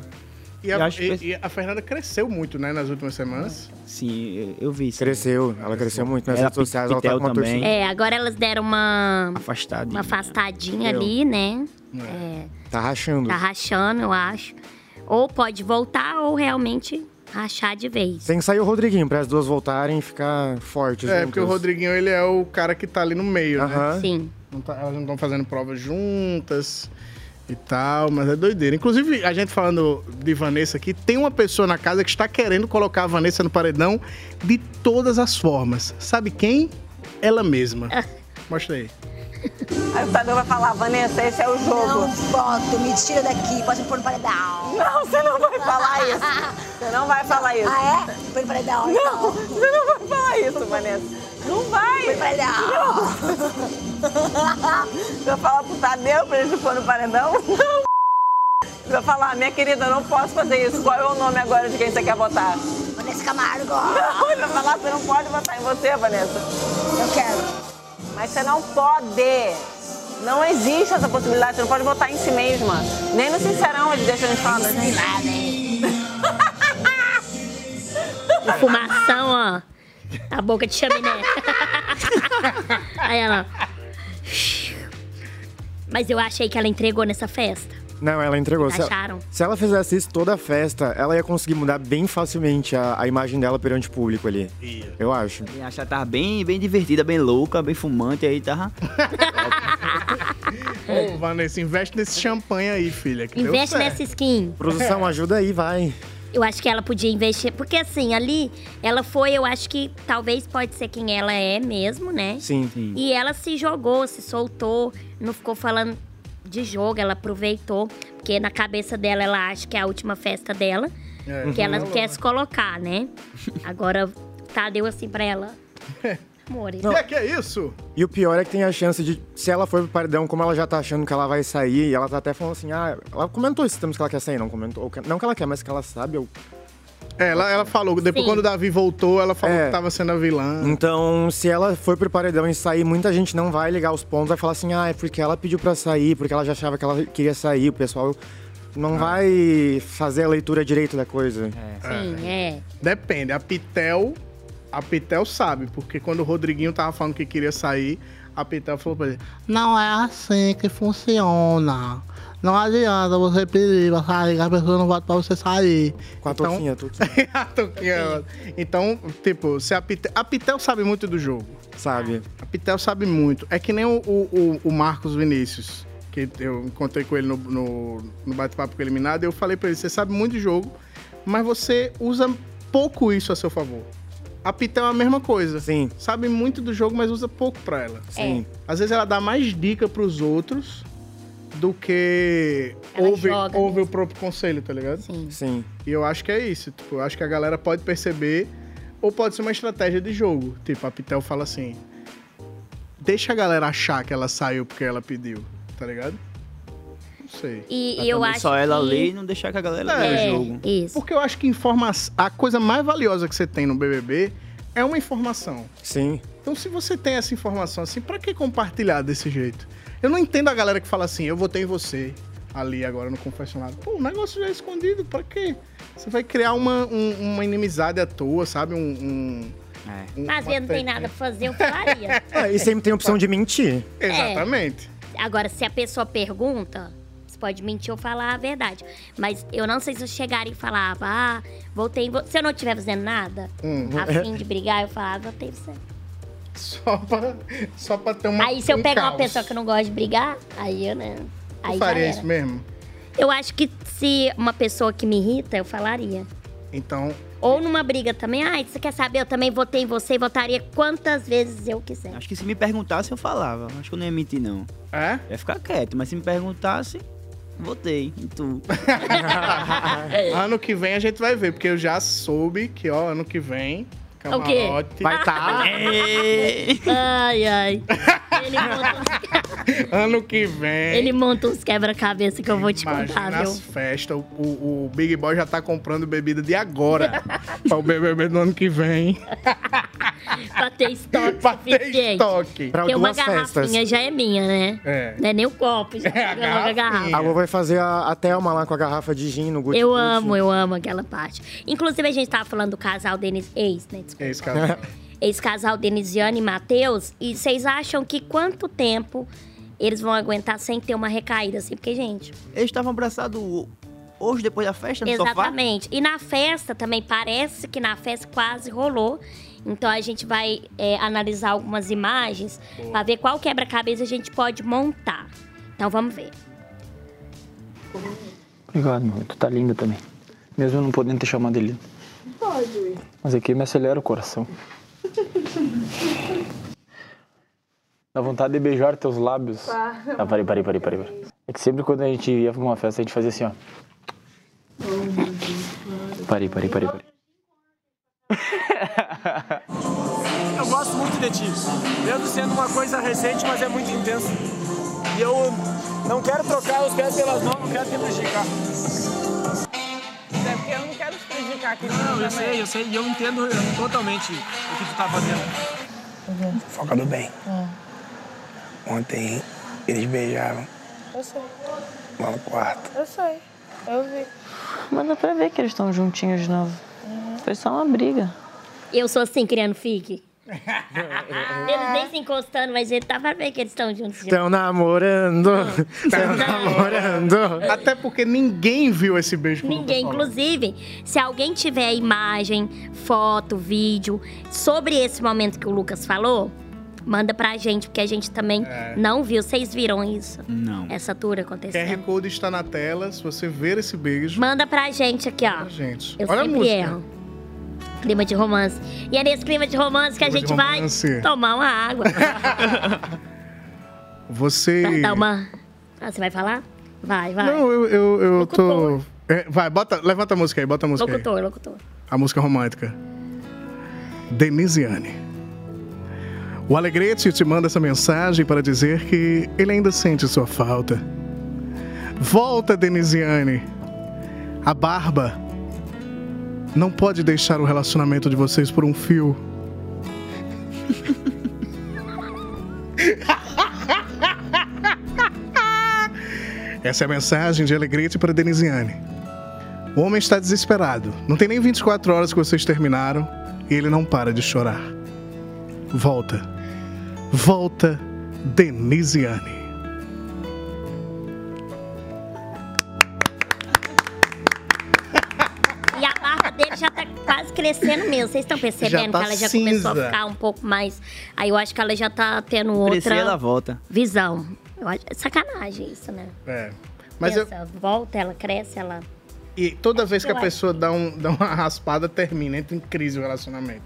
E a, acho e- que- e a Fernanda cresceu muito, né, nas últimas semanas. sim, eu vi. sim. Cresceu, ela cresceu muito nas Ela redes sociais, ela tá com uma também. É, agora elas deram uma, Afastadinha. uma afastadinha Eu. ali, né? É, Tá rachando. tá rachando, eu acho. Ou pode voltar, ou realmente rachar de vez. Tem que sair o Rodriguinho pra as duas voltarem e ficar fortes. É, juntas. porque o Rodriguinho, ele é o cara que tá ali no meio, né? Aham. Sim. Não tá- elas não estão fazendo provas juntas e tal, mas é doideira. Inclusive, a gente falando de Vanessa aqui, tem uma pessoa na casa que está querendo colocar a Vanessa no paredão de todas as formas. Sabe quem? Ela mesma. [laughs] Mostra aí. Aí o Tadeu vai falar, Vanessa, esse é o jogo. Não boto, me tira daqui, pode me pôr no paredão. Não, você não vai falar isso. Você não vai falar isso. Ah, é? Põe no paredão, Não, então. você não vai falar isso, Vanessa. Não vai. Paredão. Você vai falar pro Tadeu pra ele se pôr no paredão? Não. Você vai falar, minha querida, eu não posso fazer isso. Qual é o nome agora de quem você quer votar? Vanessa Camargo. Não, ele vai falar, você não pode votar em você, Vanessa. Eu quero. Mas você não pode. Não existe essa possibilidade. Você não pode votar em si mesma. Nem no Sincerão ele deixa a gente falar assim. Fumação, ó. A boca de chaminé. [laughs] Aí ela. Mas eu achei que ela entregou nessa festa. Não, ela entregou. Se ela, Acharam? se ela fizesse isso toda a festa, ela ia conseguir mudar bem facilmente a, a imagem dela perante o público ali. Eu acho. Eu acho que ela tava bem, bem divertida, bem louca, bem fumante, aí tava. [laughs] Ô, Vanessa, investe nesse champanhe aí, filha. Investe nessa skin. Produção, ajuda aí, vai. Eu acho que ela podia investir. Porque assim, ali, ela foi, eu acho que talvez pode ser quem ela é mesmo, né? Sim. Sim. E ela se jogou, se soltou, não ficou falando de jogo, ela aproveitou. Porque na cabeça dela, ela acha que é a última festa dela. É, que ela falou, quer né? se colocar, né? [laughs] Agora, tá, deu assim pra ela. [laughs] Amores. Que que é isso? E o pior é que tem a chance de, se ela for pro paredão, como ela já tá achando que ela vai sair, e ela tá até falando assim, ah, ela comentou esses termos que ela quer sair, não comentou. ou que- Não que ela quer, mas que ela sabe. ou- É, ela, ela falou, depois Sim. quando o Davi voltou, ela falou É. que tava sendo a vilã. Então, se ela for pro paredão e sair, muita gente não vai ligar os pontos, vai falar assim, ah, é porque ela pediu pra sair, porque ela já achava que ela queria sair, o pessoal não vai fazer a leitura direito da coisa. Sim, é. Depende, a Pitel, a Pitel sabe, porque quando o Rodriguinho tava falando que queria sair, a Pitel falou pra ele, não é assim que funciona. Não adianta você pedir pra sair, que a pessoa não vota pra você sair. Com a Então- touquinha, a [laughs] touquinha, a Toquinha. Então, tipo, se a Pitel, a Pitel sabe muito do jogo. sabe? A Pitel sabe muito. É que nem o, o, o Marcos Vinícius, que eu encontrei com ele no, no, no bate-papo eliminado, e eu falei pra ele, você sabe muito de jogo, mas você usa pouco isso a seu favor. A Pitel é a mesma coisa. Sim, Sabe muito do jogo, mas usa pouco pra ela. sim. Às vezes ela dá mais dica pros outros do que Ela ouve, ouve o próprio conselho, tá ligado? Sim. Sim. E eu acho que é isso. Tipo, eu acho que a galera pode perceber, ou pode ser uma estratégia de jogo. Tipo, a Pitel fala assim: deixa a galera achar que ela saiu porque ela pediu, tá ligado? Não sei. E, e eu acho só ela que... ler e não deixar que a galera É, leia É, o jogo. isso. Porque eu acho que informação. A coisa mais valiosa que você tem no BBB é uma informação. Sim. Então, se você tem essa informação assim, pra que compartilhar desse jeito? Eu não entendo a galera que fala assim: eu votei em você ali agora no confessionário. Pô, o negócio já é escondido, pra quê? Você vai criar uma, um- uma inimizade à toa, sabe? Um. um, É. um Mas eu não tem nada pra fazer, eu falaria. Ah, [laughs] e sempre tem a opção de mentir. Exatamente. Agora, se a pessoa pergunta, pode mentir ou falar a verdade. Mas eu não sei se eu chegaria e falava, ah, voltei em vo-" Se eu não estiver fazendo nada, Hum. a fim de brigar, eu falava, voltei em você. Só pra, só pra ter uma. Aí se eu um pego uma caos. pessoa que não gosta de brigar, aí eu, né? Aí já faria isso mesmo? Eu acho que se uma pessoa que me irrita, eu falaria. Então, Ou numa briga também, ah, você quer saber? Eu também votei em você e votaria quantas vezes eu quiser. Acho que se me perguntasse, eu falava. Acho que eu não ia mentir, não. é? Eu ia ficar quieto, mas se me perguntasse, votei em tu. [laughs] Ano que vem a gente vai ver, porque eu já soube que, ó, ano que vem, O quê? Vai tá. [laughs] Ai, ai. Ele monta uns, Ano que vem. ele monta uns quebra-cabeça que eu vou te contar, viu? as festas. O, o- o Big Boy já tá comprando bebida de agora. [laughs] pra o BBB do ano que vem. Pra ter estoque pra ter estoque. Pra Porque uma duas festas. garrafinha já é minha, né? É. Não é nem o copo, já É, a pega logo a garrafa. garrafinha. A Lu vai fazer a, a Thelma lá com a garrafa de gin no Gucci Eu amo, eu amo aquela parte. Inclusive, a gente tava falando do casal Denis... Ex, né? Desculpa. É esse cara. Ex-casal [laughs] Denisiane e Matheus. E vocês acham que quanto tempo eles vão aguentar sem ter uma recaída, assim? Porque, gente, Eles estavam abraçados hoje, depois da festa, no sofá. exatamente. E na festa também, parece que na festa quase rolou. Então a gente vai é, analisar algumas imagens para ver qual quebra-cabeça a gente pode montar. Então vamos ver. Obrigado, meu. Tu tá linda também. Mesmo eu não podendo te chamar de lindo. Pode. Mas aqui me acelera o coração. Dá vontade de beijar teus lábios. Para. Ah, parei, parei, parei, parei. parei. É que sempre quando a gente ia pra uma festa, a gente fazia assim, ó. Parei, parei, parei, parei. Eu gosto muito de ti. Mesmo sendo uma coisa recente, mas é muito intenso. E eu não quero trocar os pés pelas mãos, não quero te prejudicar. É porque eu não quero te prejudicar aqui. Não, eu sei, eu sei. E eu entendo totalmente o que tu tá fazendo. Foca do bem. Ontem eles beijaram Eu sei. lá no quarto. Eu sei. Eu vi. Mas dá pra ver que eles estão juntinhos de novo. Foi só uma briga. Eu sou assim, criando fique. [laughs] eles nem se encostando, mas ele tá pra ver que eles estão juntos. Estão namorando. Estão [laughs] namorando. Até porque ninguém viu esse beijo. Ninguém, inclusive, se alguém tiver imagem, foto, vídeo sobre esse momento que o Lucas falou, manda pra gente, porque a gente também É. não viu. Vocês viram isso? Não. Essa tour QR acontecendo? Code está na tela. Se você ver esse beijo, Manda pra gente aqui, ó. gente. Eu Olha a sempre música. erro. Clima de romance. E é nesse clima de romance que a gente vai tomar uma água. [laughs] Você. Dar uma. Ah, você vai falar? Vai, vai. Não, eu, eu, eu tô. Locutor. É, vai, bota, levanta a música aí, bota a música aí. Locutor, locutor. A música romântica. Denisiane. O Alegrete te manda essa mensagem para dizer que ele ainda sente sua falta. Volta, Denisiane. A barba não pode deixar o relacionamento de vocês por um fio. [laughs] Essa é a mensagem de Alegrete para Denisiane. O homem está desesperado. Não tem nem 24 horas que vocês terminaram e ele não para de chorar. Volta. Volta, Denisiane. Crescendo mesmo. Vocês estão percebendo tá que ela já começou a cinza. ficar um pouco mais. Aí eu acho que ela já tá tendo outra Crescer, ela volta. visão. Eu acho... Sacanagem isso, né? É. Mas eu- Pensa, volta, ela cresce, ela. E toda vez que a Eu pessoa dá, um, dá uma raspada, termina, entra em crise o relacionamento.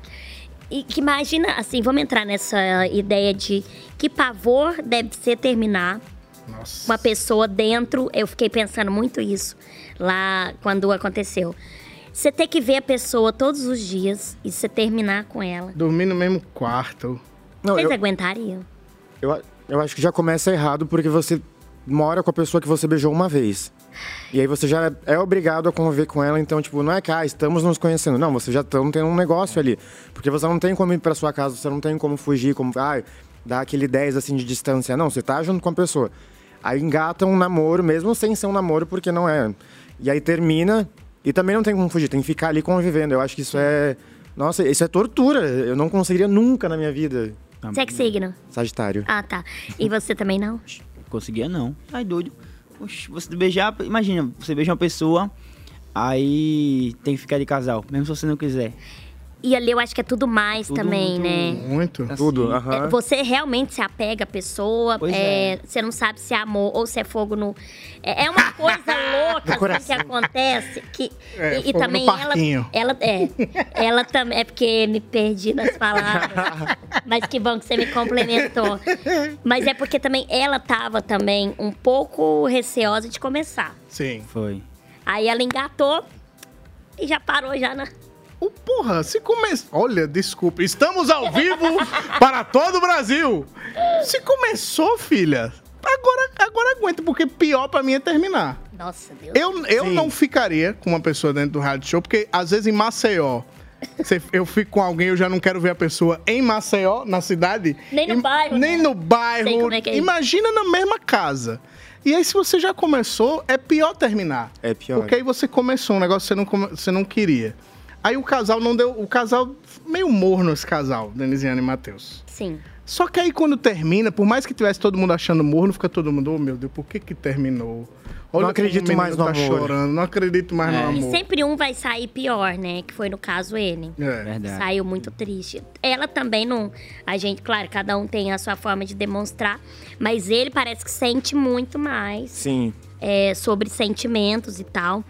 E que imagina, assim, vamos entrar nessa ideia de que pavor deve ser terminar Nossa. uma pessoa dentro. Eu fiquei pensando muito isso lá quando aconteceu. Você ter que ver a pessoa todos os dias e você terminar com ela. Dormir no mesmo quarto. Não, Vocês eu, aguentariam? eu, eu acho que já começa errado porque você mora com a pessoa que você beijou uma vez. E aí você já é obrigado a conviver com ela, então, tipo, não é que, ah, estamos nos conhecendo. Não, você já estão tendo um negócio ali. Porque você não tem como ir pra sua casa, você não tem como fugir, como, ah, dar aquele 10, assim, de distância. Não, você tá junto com a pessoa. Aí engata um namoro, mesmo sem ser um namoro, porque não é. E aí termina, e também não tem como fugir, tem que ficar ali convivendo. Eu acho que isso é... Nossa, isso é tortura. Eu não conseguiria nunca na minha vida. Você é que signo? Sagitário. Ah, tá. E você também não? Conseguia não. Ai, doido. Oxi, você beijar, imagina, você beija uma pessoa, aí tem que ficar de casal, mesmo se você não quiser. E ali eu acho que é tudo mais Tudo também, muito- né? Muito. Tudo, É, aham. Você realmente se apega à pessoa, é, é. você não sabe se é amor ou se é fogo no. É, é uma coisa [laughs] louca assim, que acontece. Que, É, e, e também ela, ela. É. Ela também. É porque me perdi nas palavras. [laughs] mas que bom que você me complementou. Mas é porque também ela tava também um pouco receosa de começar. Sim. Foi. Aí ela engatou e já parou já na. O porra, se começa. Olha, desculpa. Estamos ao vivo para todo o Brasil. Se começou, filha, agora, agora aguenta, porque pior pra mim é terminar. Nossa, Deus. Eu, eu não ficaria com uma pessoa dentro do reality show, porque às vezes em Maceió. cê- Eu fico com alguém, eu já não quero ver a pessoa em Maceió, na cidade. Nem no bairro, Nem né? no Sei bairro. como é que é isso. Imagina na mesma casa. E aí, se você já começou, é pior terminar. É pior. Porque aí você começou um negócio que você não, você não queria. Aí o casal não deu. O casal. Meio morno esse casal, Denisiane e Matheus. Sim. Só que aí quando termina, por mais que tivesse todo mundo achando morno, fica todo mundo, oh meu Deus, por que que terminou? Não acredito mais no tá amor. chorando, não acredito mais no E amor. sempre um vai sair pior, né? Que foi no caso ele. É. Verdade. Saiu muito triste. Ela também não. A gente, claro, cada um tem a sua forma de demonstrar. Mas ele parece que sente muito mais Sim. é, sobre sentimentos e tal.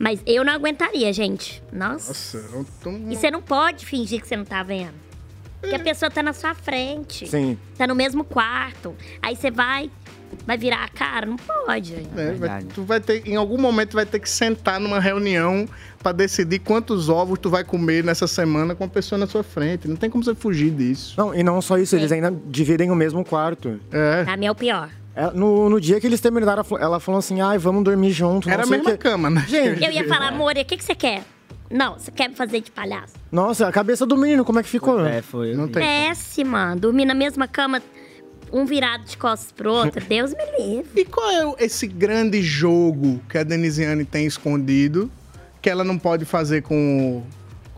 Mas eu não aguentaria, gente. Nossa. Nossa, eu tô... E você não pode fingir que você não tá vendo. Porque a pessoa tá na sua frente. Sim. Tá no mesmo quarto. Aí você vai. Vai virar a cara? Não pode. É, vai- Verdade. tu vai ter, em algum momento vai ter que sentar numa reunião pra decidir quantos ovos tu vai comer nessa semana com a pessoa na sua frente. Não tem como você fugir disso. Não, e não só isso, eles Sim. ainda dividem o mesmo quarto. É. Pra mim é o pior. É, No, no dia que eles terminaram, ela falou- assim, ai, vamos dormir junto. Era a mesma cama, né? Gente, Eu ia falar, amor, o que, que você quer? Não, você quer me fazer de palhaço? Nossa, a cabeça do menino, como é que ficou? É, foi. Não tem. Péssima. Dormir na mesma cama, um virado de costas pro outro. [laughs] Deus me livre. E qual é esse grande jogo que a Denisiane tem escondido que ela não pode fazer com,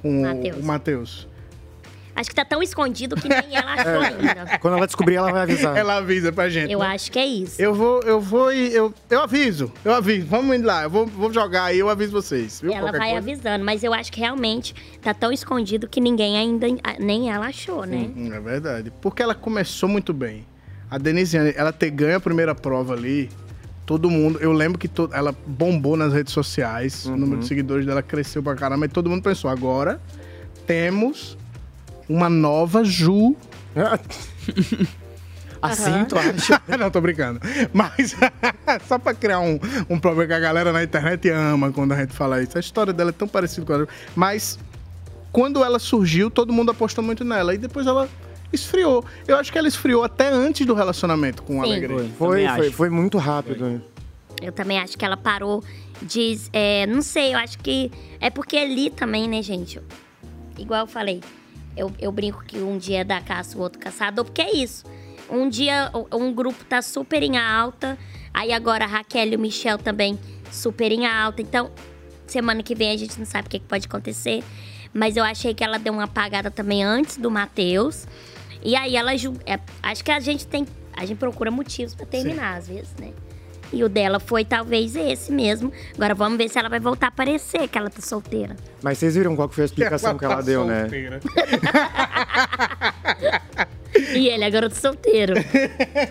com o- Matheus. o Matheus? Acho que tá tão escondido que nem ela [laughs] achou ainda. Quando ela descobrir, ela vai avisar. Ela avisa pra gente. Eu né? acho que é isso. Eu vou, eu vou e eu, eu aviso, eu aviso. Vamos indo lá, eu vou, vou jogar aí, eu aviso vocês. Viu? Ela Qualquer vai coisa. avisando, mas eu acho que realmente tá tão escondido que ninguém ainda, nem ela achou, né? Hum, É verdade. Porque ela começou muito bem. A Denisiane, ela ter ganho a primeira prova ali, todo mundo. Eu lembro que to- ela bombou nas redes sociais, o número de seguidores dela cresceu pra caramba, e todo mundo pensou: agora temos uma nova Ju. [laughs] Assim, tu acha? [laughs] Não, tô brincando. Mas [laughs] só pra criar um, um problema que a galera na internet ama quando a gente fala isso. A história dela é tão parecida com a Mas quando ela surgiu, todo mundo apostou muito nela. E depois ela esfriou. Eu acho que ela esfriou até antes do relacionamento com o. Alegre. Foi, foi, foi muito rápido. Eu também acho que ela parou de. é, não sei, eu acho que. É porque ali também, né, gente? Igual eu falei, eu, eu brinco que um dia é da caça, o outro caçador, porque é isso. Um dia um grupo tá super em alta, aí agora a Raquel e o Michel também super em alta. Então, semana que vem a gente não sabe o que, que pode acontecer. Mas eu achei que ela deu uma apagada também antes do Matheus. E aí ela. é, acho que a gente tem. A gente procura motivos pra terminar, às vezes, né? E o dela foi talvez esse mesmo. Agora vamos ver se ela vai voltar a aparecer, que ela tá solteira. Mas vocês viram qual que foi a [laughs] explicação que ela tá deu, né? solteira. [laughs] E ele é garoto solteiro.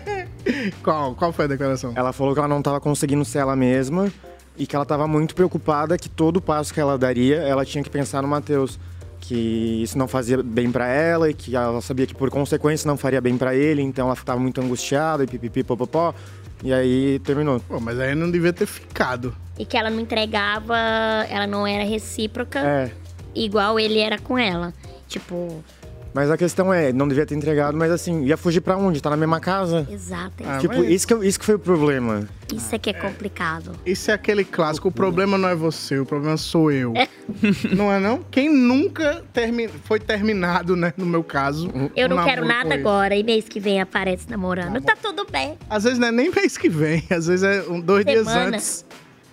[laughs] Qual, qual foi a declaração? Ela falou que ela não tava conseguindo ser ela mesma e que ela tava muito preocupada que todo passo que ela daria, ela tinha que pensar no Matheus. Que isso não fazia bem pra ela e que ela sabia que por consequência não faria bem pra ele, então ela tava muito angustiada e pipipi popopó. E aí terminou. Pô, mas aí não devia ter ficado. e que ela não entregava, ela não era recíproca, É. igual ele era com ela. Tipo, Mas a questão é, não devia ter entregado, mas assim, ia fugir pra onde? Tá na mesma casa? exato. Ah, tipo, mas- isso que, isso que foi o problema. Isso é que é complicado. Isso é aquele clássico, o problema não é você, o problema sou eu. [laughs] Não é não? Quem nunca termi foi terminado, né, no meu caso. Eu um não quero nada agora, e mês que vem aparece namorando. Tá tudo bem. Às vezes não é nem mês que vem, [laughs] às vezes é um, dois dias Semana. antes.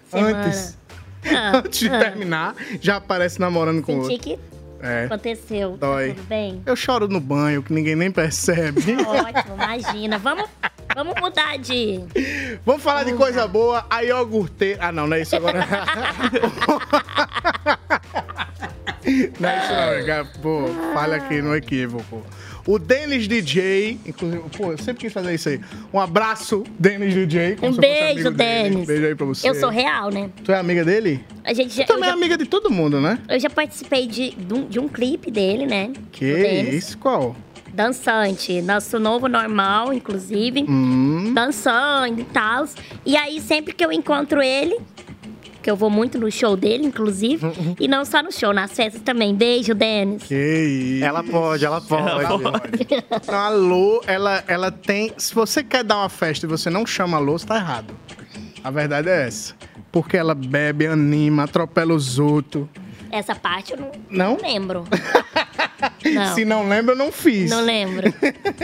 Semana. Antes. Ah, [laughs] Antes de ah. terminar, já aparece namorando com Senti outro. que É. aconteceu. Dói. Tá tudo bem? Eu choro no banho, que ninguém nem percebe. [laughs] Ótimo, imagina. Vamos, vamos mudar de. Vamos falar de coisa boa. A iogurteira. Ah, não, não é isso agora. [laughs] [laughs] não é isso não. Pô, falha aqui no equívoco. O Denis DJ, inclusive, pô, eu sempre quis fazer isso aí. Um abraço, Denis DJ. Um beijo. Denis. Beijo aí pra você. Eu sou real, né? Tu é amiga dele? A gente já, Tu também é já, amiga de todo mundo, né? eu já participei de, de, um, de um clipe dele, né? Que isso? Qual? Dançante. Nosso novo normal, inclusive. Hum. Dançando e tal. E aí, sempre que eu encontro ele, que eu vou muito no show dele, inclusive. [laughs] e não só no show, nas festas também. Beijo, Denis. Que isso? Ela pode, ela pode. Então, a Lô, ela, ela tem. Se você quer dar uma festa e você não chama a Lô, você tá errado. A verdade é essa. Porque ela bebe, anima, atropela os outros. Essa parte eu não, Não? lembro. [laughs] Não. Se não lembra, eu não fiz. Não lembro.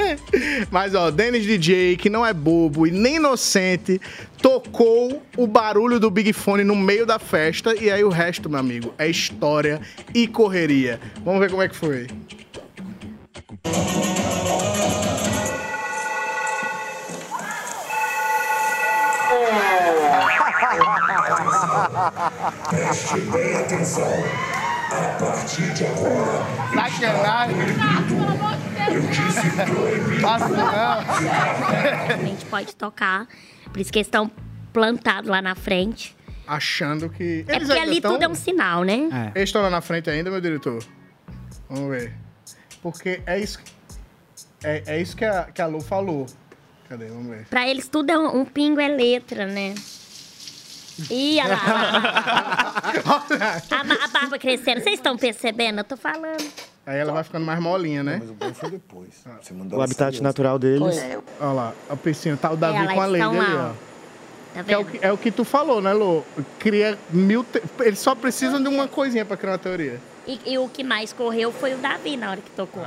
[laughs] Mas, ó, Dennis DJ, que não é bobo e nem inocente, tocou o barulho do Big Fone no meio da festa. E aí o resto, meu amigo, é história e correria. Vamos ver como é que foi. Preste bem atenção. A partir de agora. Sacanagem. Eu disse proibido. Passa A gente pode tocar. Por isso que eles estão plantados lá na frente. Achando que. É Eles porque ali tão- tudo é um sinal, né? Eles estão lá na frente ainda, meu diretor? Vamos ver. Porque é isso. É, é isso que a, que a Lu falou. Cadê? Vamos ver. Pra eles tudo é um, um pingo é letra, né? Ih, olha lá. [laughs] a, ba- a barba crescendo. Vocês estão percebendo? Eu tô falando. Aí ela vai ficando mais molinha, né? Mas o bom foi depois. Você mandou O ela habitat sair natural deles. Olha lá, o piscina. Tá o Davi É, com a estão ali, lá, ó. Tá Que é, o vendo? que, é o que tu falou, né, Lu? Cria mil. te- Eles só precisam de uma coisinha pra criar uma teoria. E, e o que mais correu foi o Davi na hora que tocou.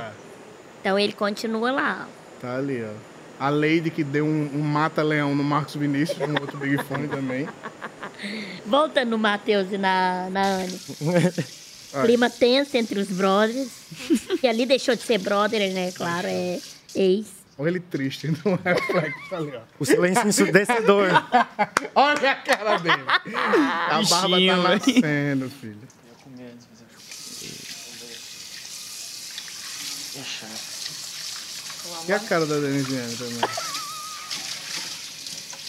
Então ele continua lá. ó. Tá ali, ó. A Lady que deu um, um mata-leão no Marcos Vinícius, um outro Big Fone também. Voltando no Matheus e na, na Anne. [laughs] Clima tenso entre os brothers. que ali deixou de ser brother, né? Claro, é ex. Olha ele triste [laughs] no reflexo ali, ó. O silêncio ensurdecedor. [laughs] Olha a cara dele. A barba Bichinho, tá nascendo, filho. E a cara da Denisiane também?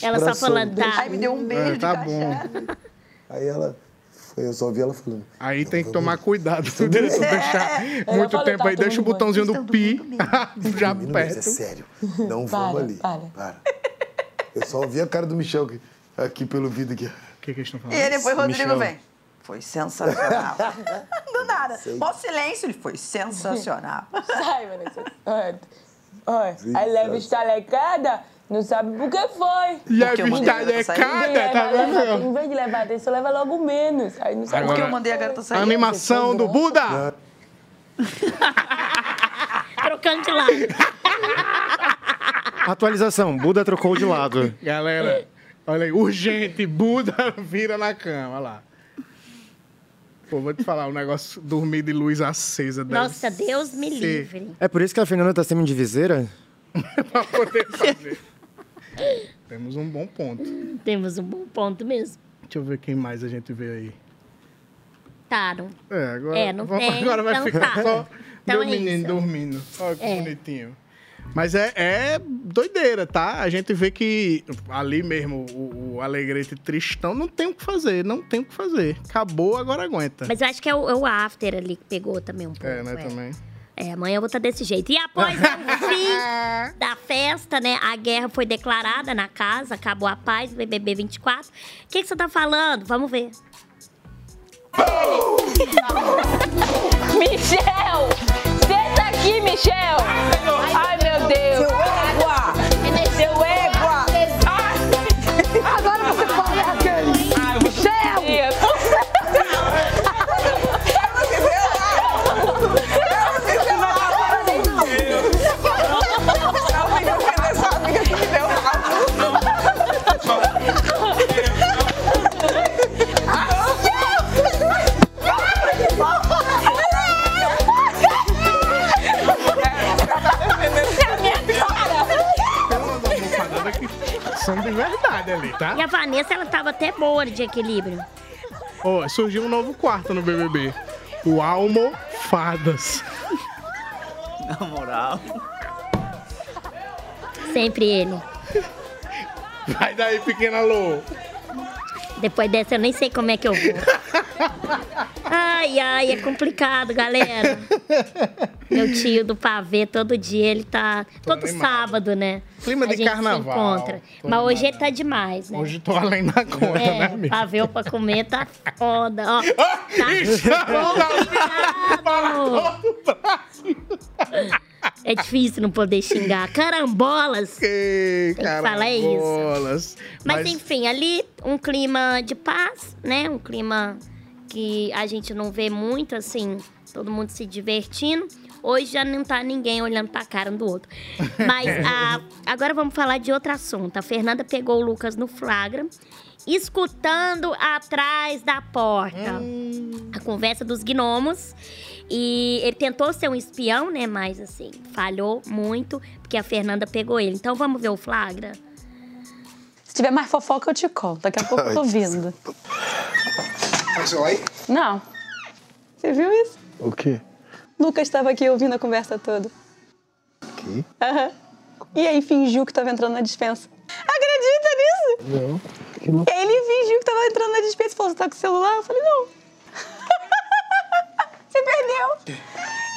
Ela só falando, tá. Ai, me deu um beijo É, tá bom. Aí ela. Eu só ouvi ela falando. Aí tem que tomar cuidado, deixa [laughs] deixar muito falou, tempo tá aí, deixa o botãozinho do pi [laughs] já Menino, mas é perto. sério. Não Para, vamos ali. para. Para. Eu só ouvi a cara do Michel aqui, aqui pelo vídeo aqui. O que, que eles estão E aí depois o Rodrigo vem. Foi sensacional. [laughs] Do nada. Sei. Silêncio, ele foi sensacional. Sai, Vanessa. Olha, olha, a leve estalecada não sabe por que foi. Leve Porque eu mandei ela estalecada, sair. Leva, tá leva, vendo? Em vez de levar atenção, leva logo menos. Aí não sabe Agora, eu mandei a garota sair. Animação do Buda! [laughs] Trocando de lado. [laughs] Atualização, Buda trocou de lado. Galera, olha aí, urgente, Buda vira na cama, olha lá. Pô, vou te falar, um negócio dormir de luz acesa. deve Nossa, Deus me ser livre. É por isso que a Fernanda tá semi de viseira? [laughs] pra poder fazer. Temos um bom ponto. Temos um bom ponto mesmo. Deixa eu ver quem mais a gente vê aí. Não. É, agora, É, não vamos- tem, agora vai então ficar tá. só Então meu é menino isso. dormindo. Olha que É. bonitinho. Mas é, é doideira, tá? A gente vê que ali mesmo, o, o Alegrete tristão, não tem o que fazer, não tem o que fazer. Acabou, agora aguenta. Mas eu acho que é o, é o after ali que pegou também um pouco. é, né, também. É, amanhã eu vou estar desse jeito. E após o fim [laughs] da festa, né? A guerra foi declarada na casa, acabou a paz, BBB 24. O que, que você tá falando? Vamos ver. [laughs] Michel! Aqui, Michel! Ai, meu Deus! São de verdade ali, tá? E a Vanessa, ela tava até boa de equilíbrio. Ó, surgiu um novo quarto no BBB. O Almofadas. Na moral. Sempre ele. Vai daí, pequena Lô. Depois dessa, eu nem sei como é que eu vou. Ai, ai, é complicado, galera. Meu tio do pavê, todo dia ele tá. todo animado. sábado, né? Clima a de gente carnaval. Se encontra. Tô Mas hoje ele tá demais, né? Hoje tô além da conta, é, né, amigo? pavê pra comer tá foda. Ó, [laughs] tá [laughs] [laughs] É difícil não poder xingar. Carambolas. Que Tem que falar isso. carambolas. Mas, enfim, ali um clima de paz, né? Um clima que a gente não vê muito, assim, todo mundo se divertindo. Hoje já não tá ninguém olhando pra cara um do outro. [laughs] Mas a- agora vamos falar de outro assunto. A Fernanda pegou o Lucas no flagra, escutando atrás da porta a conversa dos gnomos. E ele tentou ser um espião, né? Mas assim, falhou muito, porque a Fernanda pegou ele. Então vamos ver o flagra? Se tiver mais fofoca, eu te conto. Daqui a pouco eu tô [laughs] vindo. Aconteceu aí? Não. Você viu isso? O quê? Lucas estava aqui ouvindo a conversa toda. Que? Aham. E aí fingiu que tava entrando na dispensa. Acredita nisso? Não. Que não. Ele fingiu que tava entrando na dispensa. Falou, você tá com o celular? Eu falei, não. Você perdeu.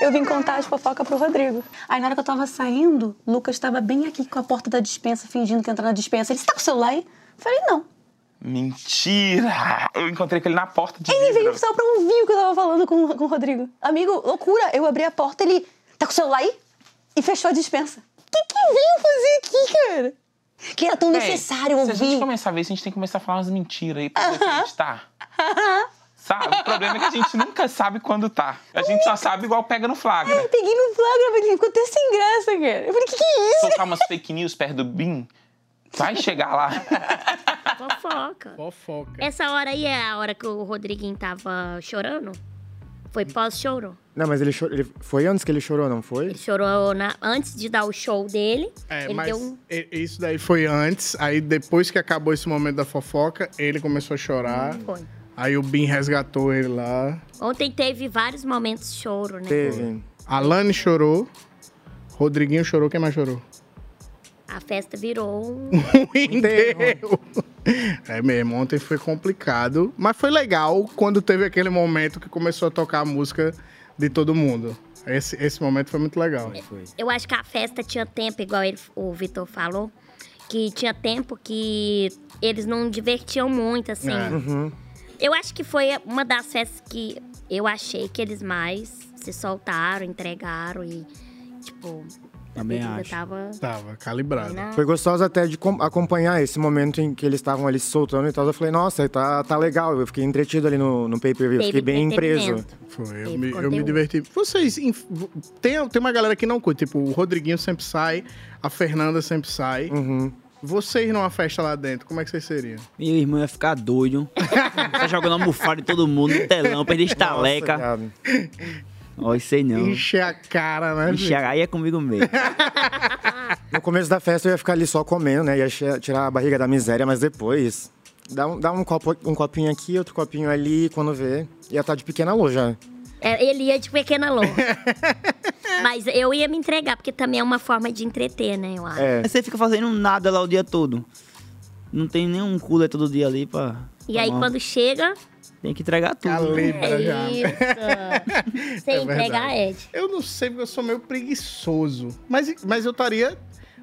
Eu vim contar as fofocas pro Rodrigo. Aí na hora que eu tava saindo, Lucas tava bem aqui com a porta da dispensa, fingindo que ia entrar na dispensa. Ele, você tá com o celular aí? Eu falei, não. Mentira! Eu encontrei com ele na porta de Ele veio só pra ouvir o que eu tava falando com, com o Rodrigo. Amigo, loucura. Eu abri a porta, ele tá com o celular aí? E fechou a dispensa. O que que veio fazer aqui, cara? Que era tão Véi, necessário Se a gente ouvir. começar a ver isso, a gente tem que começar a falar umas mentiras aí pra você acreditar. [laughs] Sabe? O problema é que a gente nunca sabe quando tá. A gente só sabe igual pega no flagra. Eu peguei no flagra, mas ficou até sem graça, cara. Eu falei, que que é isso? Soltar umas fake news perto do BIM, vai chegar lá. [laughs] Fofoca. Fofoca. Essa hora aí é a hora que o Rodriguinho tava chorando? Foi pós-choro? Não, mas ele, chorou, ele foi antes que ele chorou, não foi? Ele chorou na- antes de dar o show dele. É, ele mas deu um. isso daí foi antes. Aí depois que acabou esse momento da fofoca, ele começou a chorar. Foi. Aí o Bin resgatou ele lá. Ontem teve vários momentos de choro, né? Alane chorou. Rodriguinho chorou. Quem mais chorou? A festa virou um. [laughs] Enterro. É mesmo, ontem foi complicado. Mas foi legal quando teve aquele momento que começou a tocar a música de todo mundo. Esse, esse momento foi muito legal. Eu acho que a festa tinha tempo, igual ele- o Vitor falou, que tinha tempo que eles não divertiam muito, assim. É. Uhum. Eu acho que foi uma das festas que eu achei que eles mais se soltaram, entregaram e, tipo, a Também acho. tava. Tava calibrado. Foi gostoso até de com- acompanhar esse momento em que eles estavam ali se soltando e tal. Eu falei, nossa, tá, tá legal. Eu fiquei entretido ali no, no pay-per-view. Fiquei bem preso. Foi, eu me, eu me diverti. Vocês, tem, tem uma galera que não curte, tipo, o Rodriguinho sempre sai, a Fernanda sempre sai. Uhum. Vocês numa festa lá dentro, como é que vocês seriam? Meu irmão ia ficar doido. tá jogando almofada em todo mundo no telão, perder estaleca. Ó, isso aí não. Encher a cara, né? Encher a- aí é comigo mesmo. [laughs] No começo da festa eu ia ficar ali só comendo, né? Ia tirar a barriga da miséria, mas depois. Dá um, dá um, copo, um copinho aqui, outro copinho ali, quando vê. Ia estar de pequena loja. É, ele ia de pequena lô. [laughs] Mas eu ia me entregar, porque também é uma forma de entreter, né? Eu acho. Aí Você fica fazendo nada lá o dia todo. Não tem nenhum cooler todo dia ali pra. E aí, quando chega. Tem que entregar tudo. Calibra já. Isso. [laughs] Sem É entregar. Ed. Eu não sei porque eu sou meio preguiçoso. Mas, mas eu estaria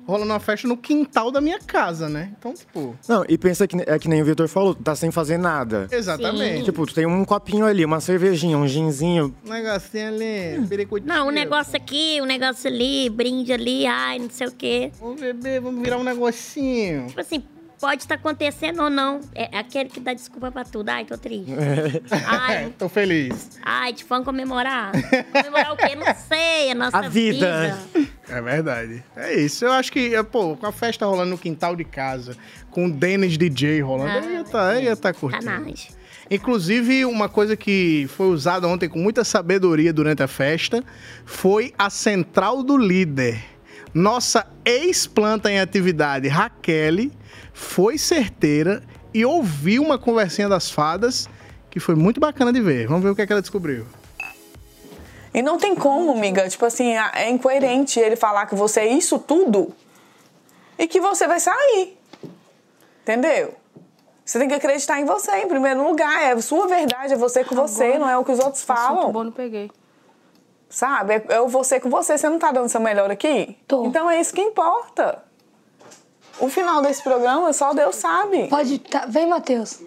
rolando uma festa no quintal da minha casa, né? Então, tipo. Não, e pensa que é que nem o Vitor falou, tá sem fazer nada. Exatamente. Tipo, tu tem um copinho ali, uma cervejinha, um ginzinho. Um negocinho ali, biricutinho. Não, um negócio aqui, um negócio ali, brinde ali, ai, não sei o quê. Vamos beber, vamos virar um negocinho. Tipo assim, pode estar acontecendo ou não. É aquele que dá desculpa pra tudo. Ai, tô triste. [laughs] Ai, [laughs] Tô feliz. ai, te vamos comemorar. Comemorar o quê? Não sei, a nossa A vida. É verdade. É isso. Eu acho que, pô, com a festa rolando no quintal de casa, com o Dennis DJ rolando, eu ia tá, eu ia tá curtindo. Sacanagem. Inclusive, uma coisa que foi usada ontem com muita sabedoria durante a festa foi a central do líder. Nossa ex-planta em atividade, Raquel, foi certeira e ouviu uma conversinha das fadas que foi muito bacana de ver. Vamos ver o que, é que ela descobriu. E não tem como, amiga. Tipo assim, é incoerente ele falar que você é isso tudo e que você vai sair. Entendeu? Você tem que acreditar em você, em primeiro lugar. É a sua verdade, é você com você, não é o que os outros falam. bom, não peguei. Sabe? É, é o você com você. Você não tá dando seu melhor aqui? Então é isso que importa. O final desse programa só Deus sabe. Pode. Tá, vem, Matheus.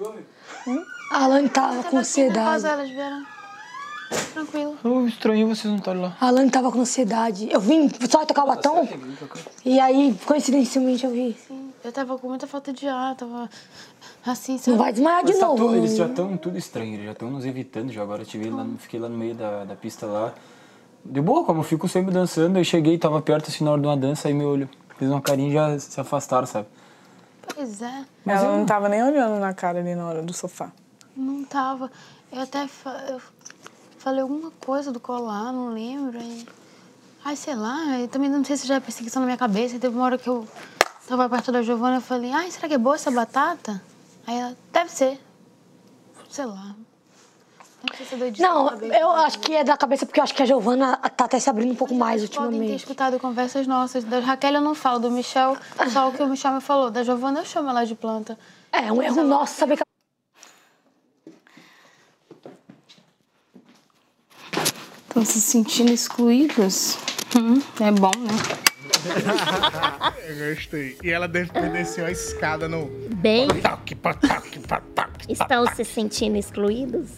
A Alane tava com ansiedade. elas vieram. Tranquilo. Eu estranhei vocês não estarem lá. A Alane tava com ansiedade. Eu vim só tocar o batom. E aí, coincidentemente, eu vi. Eu tava com muita falta de ar, tava assim, Não vai desmaiar de Mas tá novo. tudo- eles já estão tudo estranho, eles já estão nos evitando já. Agora eu tive lá, fiquei lá no meio da, da pista lá. De boa, como eu fico sempre dançando, eu cheguei, tava perto assim na hora de uma dança, aí meu olho fez uma carinha e já se afastaram, sabe? Pois é. Ela eu- não tava nem olhando na cara ali na hora do sofá. Não tava. Eu até fa- eu falei alguma coisa do colar, não lembro. Aí... Ai, sei lá, eu também não sei se já é perseguição na minha cabeça. Teve uma hora que eu tava perto da Giovana e falei, ai, será que é boa essa batata? Aí ela, deve ser. Sei lá. Não Não, eu acho que é da cabeça, porque eu acho que a Giovana tá até se abrindo um pouco mais Podem ter ultimamente. escutado conversas nossas. Da Raquel eu não falo, do Michel, só o que o Michel me falou. Da Giovana eu chamo ela de planta. É, um erro nosso saber que. Estão se sentindo excluídos? Hum, é bom, né? [laughs] Eu gostei. E ela deve ter descido a escada no. Bem, Toque, patoque, patoque. estão se sentindo excluídos?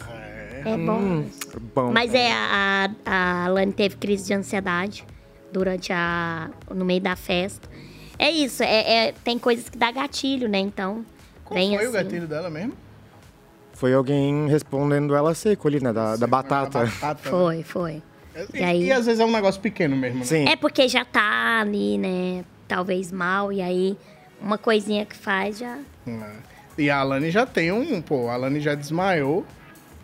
É bom. Hum, bom. Mas é, a, a Alane teve crise de ansiedade durante a. no meio da festa. É isso, é, é- tem coisas que dá gatilho, né? Então. Qual vem foi assim. o gatilho dela mesmo? Foi alguém respondendo ela seco ali, né? Da, da batata. batata. Foi, foi. E, E aí- e às vezes é um negócio pequeno mesmo, né? Sim. É porque já tá ali, né? Talvez mal, e aí uma coisinha que faz já. É. E a Alane já tem um. Pô, a Alane já desmaiou.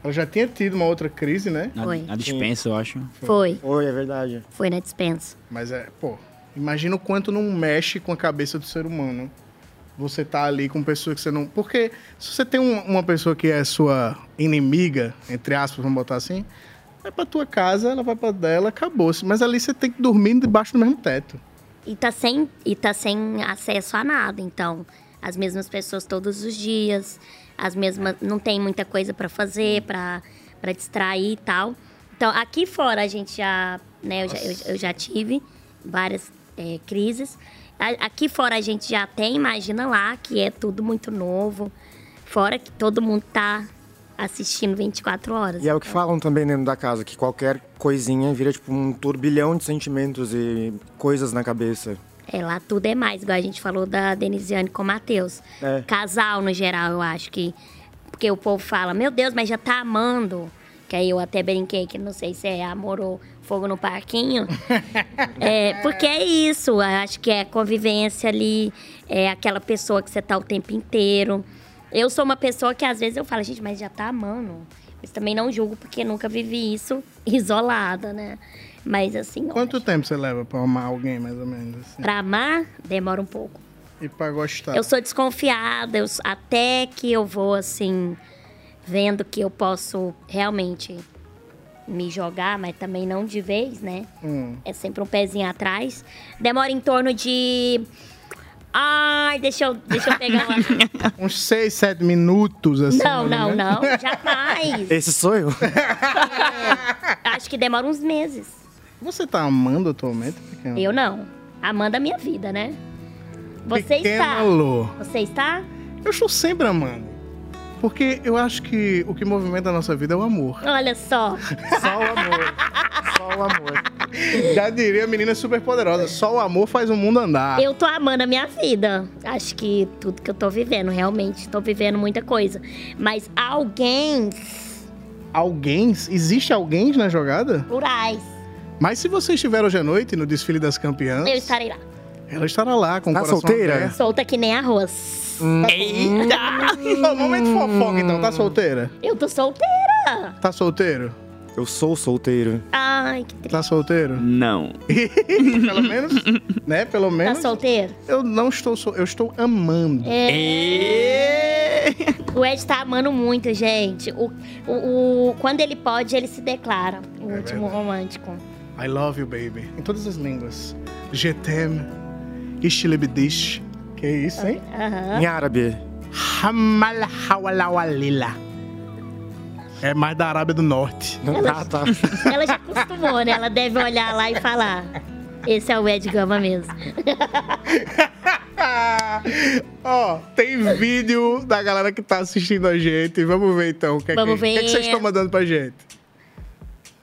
Ela já tinha tido uma outra crise, né? Na, Foi. na dispensa, eu acho. Foi. Foi, é verdade. Foi na dispensa. Mas é, pô, imagina o quanto não mexe com a cabeça do ser humano. Você tá ali com pessoas que você não. Porque se você tem um- uma pessoa que é sua inimiga, entre aspas, vamos botar assim, vai pra tua casa, ela vai pra dela, acabou-se. Mas ali você tem que dormir debaixo do mesmo teto. E tá sem, e tá sem acesso a nada, então. As mesmas pessoas todos os dias, as mesmas. Não tem muita coisa pra fazer, pra distrair e tal. Então, aqui fora a gente já. Né, eu, já, eu, eu já tive várias é, crises. Aqui fora a gente já tem, imagina lá, que é tudo muito novo. Fora que todo mundo tá assistindo 24 horas. E é o que falam também dentro da casa, que qualquer coisinha vira tipo um turbilhão de sentimentos e coisas na cabeça. É, lá tudo é mais, igual a gente falou da Denisiane com o Matheus. É. Casal, no geral, eu acho que. Porque o povo fala, meu Deus, mas já tá amando. Que aí eu até brinquei que não sei se é amor ou fogo no parquinho. [laughs] é, porque é isso, eu acho que é convivência ali, é aquela pessoa que você tá o tempo inteiro. Eu sou uma pessoa que às vezes eu falo, gente, mas já tá amando. Mas também não julgo porque nunca vivi isso [laughs] isolada, né? Mas assim, Quanto tempo você leva pra amar alguém, mais ou menos? Assim? pra amar, demora um pouco. E pra gostar? Eu sou desconfiada, eu, até que eu vou assim, vendo que eu posso realmente me jogar, mas também não de vez, né? Hum. É sempre um pezinho atrás. Demora em torno de. Ai, deixa eu, deixa eu pegar uma. [laughs] Uns seis, sete minutos, assim. não, não, não, jamais. [laughs] Esse sou eu. [laughs] Acho que demora uns meses. Você tá amando atualmente, pequeno? Eu não. Amando a minha vida, né? Você Pequena está. Lô. Você está? Eu estou sempre amando. Porque eu acho que o que movimenta a nossa vida é o amor. Olha só. Só o amor. Só o amor. Já diria a menina super poderosa. Só o amor faz o mundo andar. Eu tô amando a minha vida. Acho que tudo que eu tô vivendo, realmente. Tô vivendo muita coisa. Mas alguém Alguém? Existe alguém na jogada? plurais. Mas se você estiver hoje à noite no desfile das campeãs, Eu estarei lá. ela estará lá com o Tá coração solteira? aberto. Solta que nem arroz. Eita! momento fofoca, então. Tá solteira? Eu tô solteira. Tá solteiro? Eu sou solteiro. Ai, que triste. Tá solteiro? Não. [laughs] Pelo menos, né? Pelo Tá menos. solteiro? Eu não estou sol... eu estou amando. É. O Ed tá amando muito, gente. O, o, o- quando ele pode, ele se declara. O último romântico. I love you, baby. Em todas as línguas. Je t'aime. Que isso, hein? Aham. Em árabe. Hamalhawalawalila. É mais da Arábia do Norte. Ah, tá. [laughs] Ela já acostumou, né? Ela deve olhar lá e falar. Esse é o Ed Gama mesmo. [laughs] Ó, tem vídeo da galera que tá assistindo a gente. Vamos ver então. O que, é Vamos que, o que é que ver. vocês estão mandando pra gente?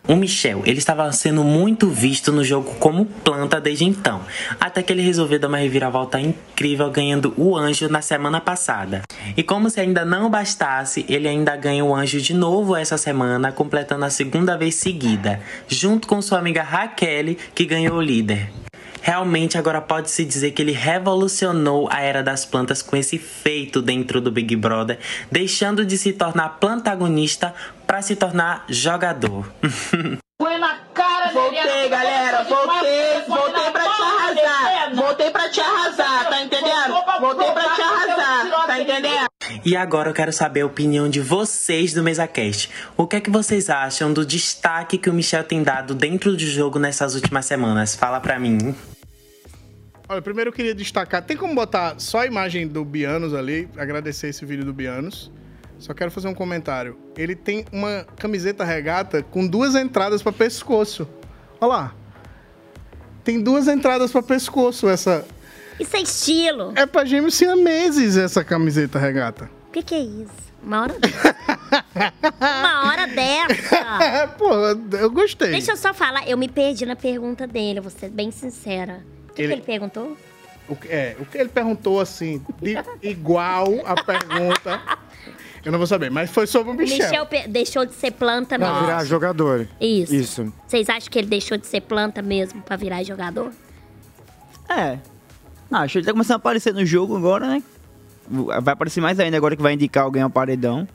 O Michel, ele estava sendo muito visto no jogo como planta desde então, até que ele resolveu dar uma reviravolta incrível ganhando o anjo na semana passada. E como se ainda não bastasse, ele ainda ganha o anjo de novo essa semana, completando a segunda vez seguida, junto com sua amiga Raquel, que ganhou o líder. Realmente agora pode-se dizer que ele revolucionou a era das plantas com esse feito dentro do Big Brother, deixando de se tornar plantagonista para se tornar jogador. [laughs] Põe na cara, Voltei, galera, voltei, voltei pra te arrasar. Voltei pra te arrasar, tá entendendo? Voltei pra te arrasar, tá entendendo? E agora eu quero saber a opinião de vocês do MesaCast. O que é que vocês acham do destaque que o Michel tem dado dentro do jogo nessas últimas semanas? Fala pra mim. Olha, primeiro eu queria destacar, tem como botar só a imagem do Bianos ali, agradecer esse vídeo do Bianos. Só quero fazer um comentário. Ele tem uma camiseta regata com duas entradas para pescoço. Olha lá. Tem duas entradas para pescoço essa. Isso é estilo. É pra gêmeos siameses essa camiseta regata. O que, que é isso? Uma hora dessa. Uma hora dessa. [laughs] Pô, eu gostei. Deixa eu só falar, eu me perdi na pergunta dele, vou ser bem sincera. O que, Ele- que ele perguntou? O que, é, o que ele perguntou assim, de- igual a pergunta. Eu não vou saber, mas foi sobre o Michel. Michel pe- deixou de ser planta Pra mesmo. virar jogador. Isso. Isso. Vocês acham que ele deixou de ser planta mesmo pra virar jogador? É. Acho que ele tá começando a aparecer no jogo agora, né? Vai aparecer mais ainda agora que vai indicar alguém ao paredão.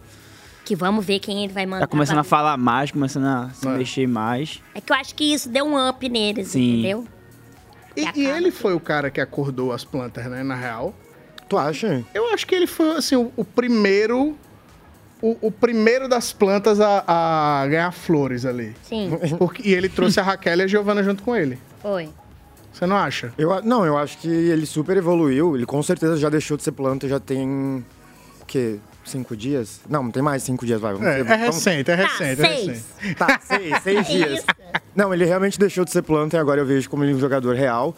Que vamos ver quem ele vai mandar. Tá começando a falar mais, começando a se mexer mais. É que eu acho que isso deu um up neles, Sim. entendeu? E, e ele foi o cara que acordou as plantas, né, na real. Tu acha? Eu acho que ele foi, assim, o, o primeiro... O, o primeiro das plantas a, a ganhar flores ali. Sim. Porque, e ele trouxe a Raquel e a Giovana junto com ele. Foi. Você não acha? Eu, não, eu acho que ele super evoluiu. Ele com certeza já deixou de ser planta, já tem. O quê? Cinco dias? Não, não tem mais cinco dias, vai. Vamos É, ter- é vamos- recente, é recente, é recente. Tá, seis, seis [laughs] dias. Não, ele realmente deixou de ser planta e agora eu vejo como ele é um jogador real.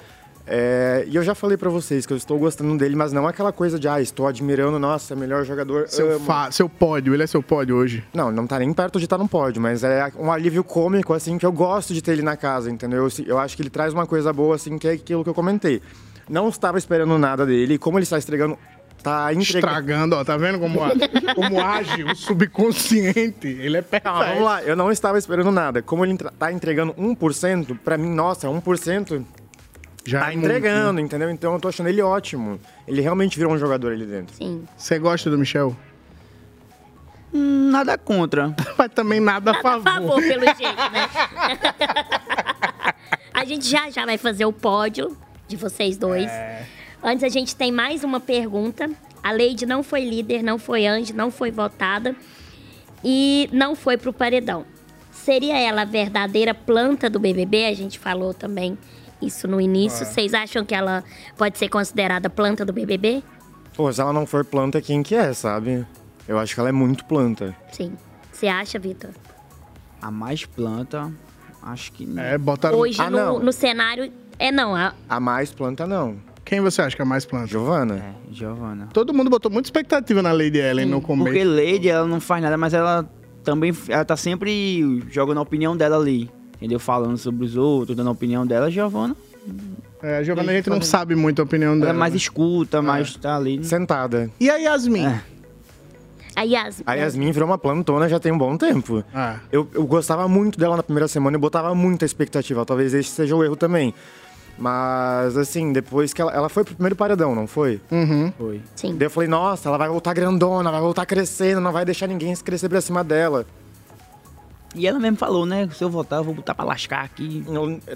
É, e eu já falei pra vocês que eu estou gostando dele, mas não aquela coisa de, ah, estou admirando, nossa, é melhor jogador. Seu, seu pódio, ele é seu pódio hoje. Não, não tá nem perto de estar no pódio, mas é um alívio cômico, assim, que eu gosto de ter ele na casa, entendeu? Eu, eu acho que ele traz uma coisa boa, assim, que é aquilo que eu comentei. Não estava esperando nada dele, e como ele está estregando. Tá. Estragando, ó, tá vendo como, [laughs] como age o subconsciente? Ele é perfeito. Calma, vamos lá, eu não estava esperando nada. Como ele tá entregando 1%, pra mim, nossa, 1% Já tá é muito, entregando, entendeu? Então eu tô achando ele ótimo. Ele realmente virou um jogador ali dentro. Sim. Você gosta do Michel? Hum, Nada contra. [laughs] Mas também nada, a favor. Por favor, pelo [laughs] jeito, né? [laughs] a gente já já vai fazer o pódio de vocês dois. É. Antes a gente tem mais uma pergunta. A Leide não foi líder, não foi anjo, não foi votada e não foi pro paredão. Seria ela a verdadeira planta do BBB? A gente falou também isso no início. É. Vocês acham que ela pode ser considerada planta do BBB? Pô, se ela não for planta, quem que é, sabe? Eu acho que ela é muito planta. Sim. Você acha, Vitor? A mais planta, acho que não. É, botaram... Hoje Ah, no, não. no cenário. É não, a- A mais planta, não. Quem você acha que é mais planta? Giovana. É, Giovana. Todo mundo botou muita expectativa na Lady Ellen no começo. Porque Lady, ela não faz nada, mas ela também ela tá sempre jogando a opinião dela ali. Entendeu? Falando sobre os outros, dando a opinião dela. Giovana. É, a Giovana a gente não sabe muito a opinião dela. Ela é mais né? escuta, mais tá ali. Sentada. E a Yasmin? a Yasmin. A Yasmin virou uma plantona já tem um bom tempo. Ah. Eu, eu gostava muito dela na primeira semana, eu botava muita expectativa. Talvez esse seja o erro também. Mas, assim, depois que ela, ela foi pro primeiro paredão, não foi? Uhum. Foi. Sim. Daí eu falei, nossa, ela vai voltar grandona, vai voltar crescendo, não vai deixar ninguém se crescer pra cima dela. E ela mesmo falou, né? Se eu voltar, eu vou botar pra lascar aqui.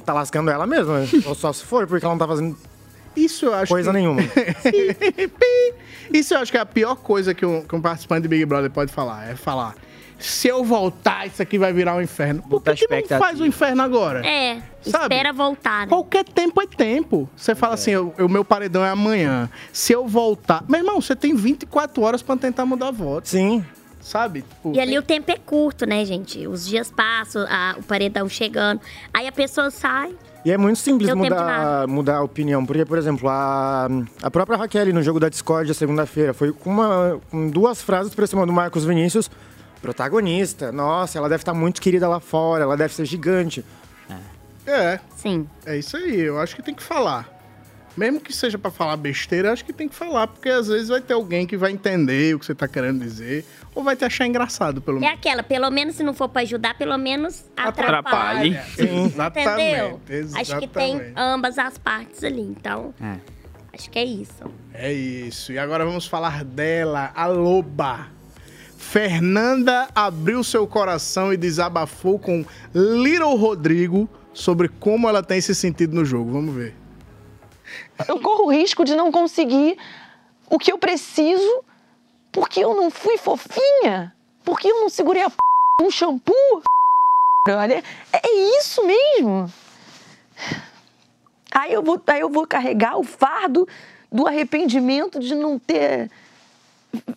Tá lascando ela mesma, [laughs] Ou só se for, porque ela não tá fazendo Isso eu acho coisa que... nenhuma. [laughs] Isso eu acho que é a pior coisa que um, que um participante de Big Brother pode falar. É falar, se eu voltar, isso aqui vai virar um inferno. Por que, que não faz o inferno agora? É, Sabe? espera voltar, né? Qualquer tempo é tempo. Você fala assim, o, meu paredão é amanhã. Se eu voltar... Meu irmão, você tem 24 horas pra tentar mudar voto. Sim. Sabe? Tipo, E ali o tempo é curto, né, gente? Os dias passam, a- o paredão chegando. Aí a pessoa sai. E é muito simples mudar, mudar a opinião. Porque, por exemplo, a, a própria Raquel no jogo da Discord, segunda-feira, foi com, uma, com duas frases pra cima do Marcos Vinícius. protagonista. Nossa, ela deve estar muito querida lá fora, ela deve ser gigante. É. Sim. É isso aí, eu acho que tem que falar. Mesmo que seja pra falar besteira, acho que tem que falar, porque às vezes vai ter alguém que vai entender o que você tá querendo dizer, ou vai te achar engraçado, pelo É menos. aquela, pelo menos se não for pra ajudar, pelo menos Atrapalhe. atrapalhe. Sim, exatamente, Entendeu? Acho que tem exatamente. ambas as partes ali, então acho que é isso. É isso. E agora vamos falar dela, a loba. Fernanda abriu seu coração e desabafou com Little Rodrigo sobre como ela tem se sentido no jogo. Vamos ver. Eu corro o risco de não conseguir o que eu preciso porque eu não fui fofinha, porque eu não segurei a p... um shampoo. Olha, é isso mesmo. Aí eu vou, aí eu vou carregar o fardo do arrependimento de não ter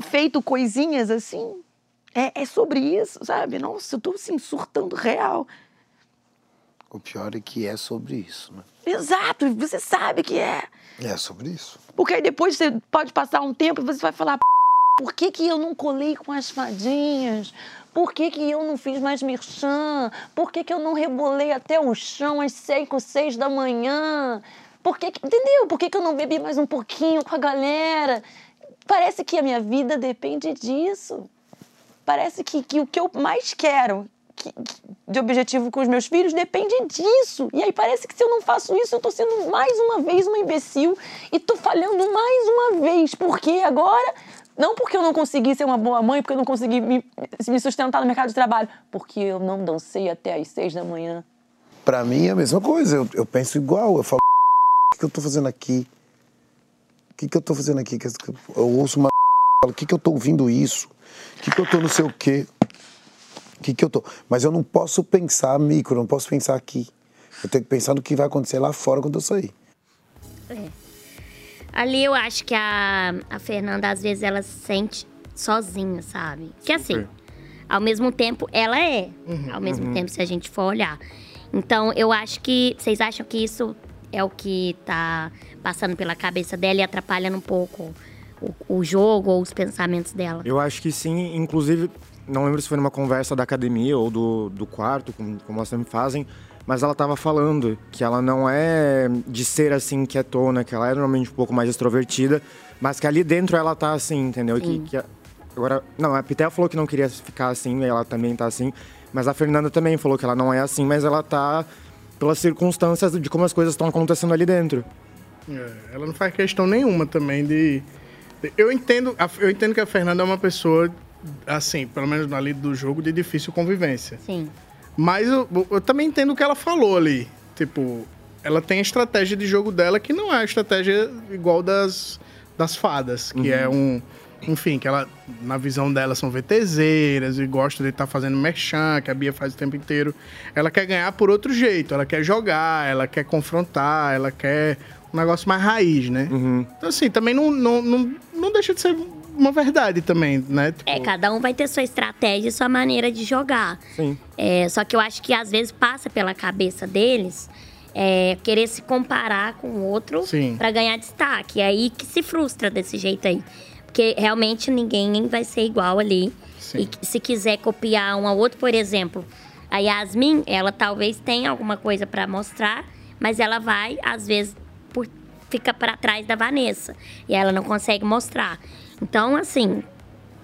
feito coisinhas assim. É, é sobre isso, sabe? Nossa, eu tô assim, surtando real. O pior é que é sobre isso, né? Exato, você sabe que é. É sobre isso. Porque aí depois você pode passar um tempo e você vai falar: "P***, por que, que eu não colei com as fadinhas? Por que, que eu não fiz mais merchan? Por que, que eu não rebolei até o chão às 5, 6 da manhã? Por que, que- entendeu? Por que, que eu não bebi mais um pouquinho com a galera? Parece que a minha vida depende disso. Parece que, que o que eu mais quero que- que- de objetivo com os meus filhos depende disso. E aí parece que se eu não faço isso, eu tô sendo mais uma vez uma imbecil e tô falhando mais uma vez. Porque agora, não porque eu não consegui ser uma boa mãe, porque eu não consegui me, me sustentar no mercado de trabalho, porque eu não dancei até às seis da manhã. Pra mim é a mesma coisa. Eu, eu penso igual. Eu falo, o que, eu tô fazendo aqui? O que, que eu tô fazendo aqui? Eu ouço uma. falo, O que, que eu tô ouvindo isso? O que, que eu tô não sei o quê? O que, que eu tô. Mas eu não posso pensar micro, eu não posso pensar aqui. Eu tenho que pensar no que vai acontecer lá fora quando eu sair. É. Ali eu acho que a, a Fernanda, às vezes, ela se sente sozinha, sabe? Que assim, ao mesmo tempo, ela é. Ao mesmo uhum. tempo, se a gente for olhar. Então, eu acho que. Vocês acham que isso é o que tá passando pela cabeça dela e atrapalhando um pouco o, o jogo ou os pensamentos dela? Eu acho que sim, inclusive, não lembro se foi numa conversa da academia ou do, do quarto, como, como elas sempre fazem, mas ela tava falando que ela não é de ser assim quietona, que ela é normalmente um pouco mais extrovertida, mas que ali dentro ela tá assim, entendeu? Que, que a- agora, não, a Pitel falou que não queria ficar assim, ela também tá assim, mas a Fernanda também falou que ela não é assim, mas ela tá pelas circunstâncias de como as coisas estão acontecendo ali dentro. É, ela não faz questão nenhuma também de. Eu entendo, eu entendo que a Fernanda é uma pessoa, assim, pelo menos ali do jogo, de difícil convivência. Sim. Mas eu, eu também entendo o que ela falou ali. Tipo, ela tem a estratégia de jogo dela que não é a estratégia igual das, das fadas, que Uhum. é um. Enfim, que ela, na visão dela, são VTZeras e gosta de estar fazendo merchan, que a Bia faz o tempo inteiro. Ela quer ganhar por outro jeito, ela quer jogar, ela quer confrontar, ela quer um negócio mais raiz, né? Então, assim, também não, não, não, não deixa de ser uma verdade também, né? Tipo, É, cada um vai ter sua estratégia e sua maneira de jogar. Sim. É, só que eu acho que às vezes passa pela cabeça deles é, querer se comparar com o outro Sim. pra ganhar destaque. É aí que se frustra desse jeito aí. Porque realmente ninguém vai ser igual ali. E que- se quiser copiar um ao outro, por exemplo, a Yasmin, ela talvez tenha alguma coisa pra mostrar, mas ela vai, às vezes, por, fica pra trás da Vanessa. E ela não consegue mostrar. Então, assim,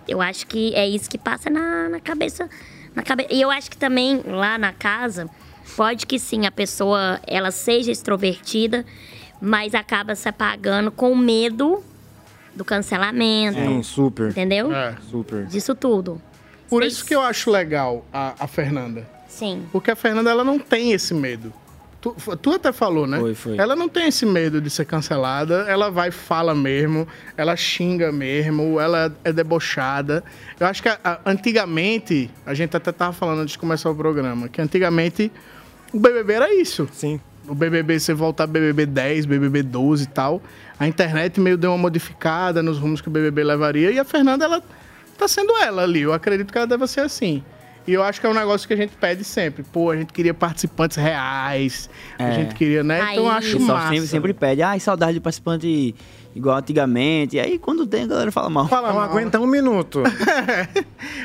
eu acho que é isso que passa na, na cabeça. Na cabe... E eu acho que também lá na casa, pode que sim, a pessoa ela seja extrovertida, mas acaba se apagando com medo do cancelamento. Sim, super. Entendeu? Super. Disso tudo. Por isso que eu acho legal a, a Fernanda. Sim. Porque a Fernanda, ela não tem esse medo. Tu, tu até falou, né? Foi, foi. Ela não tem esse medo de ser cancelada. Ela vai, fala mesmo. Ela xinga mesmo. Ela é debochada. Eu acho que a- a- antigamente, a gente até tava falando antes de começar o programa, que antigamente o BBB era isso. Sim. O BBB, você voltar BBB 10, BBB 12 e tal. A internet meio deu uma modificada nos rumos que o BBB levaria. E a Fernanda, ela tá sendo ela ali. Eu acredito que ela deve ser assim. E eu acho que é um negócio que a gente pede sempre. Pô, a gente queria participantes reais. A É. gente queria, né? Então eu acho massa. sempre, sempre pede, ai, saudade de participante igual antigamente. E aí, quando tem, a galera fala mal. Fala Não mal. aguenta um minuto. [laughs]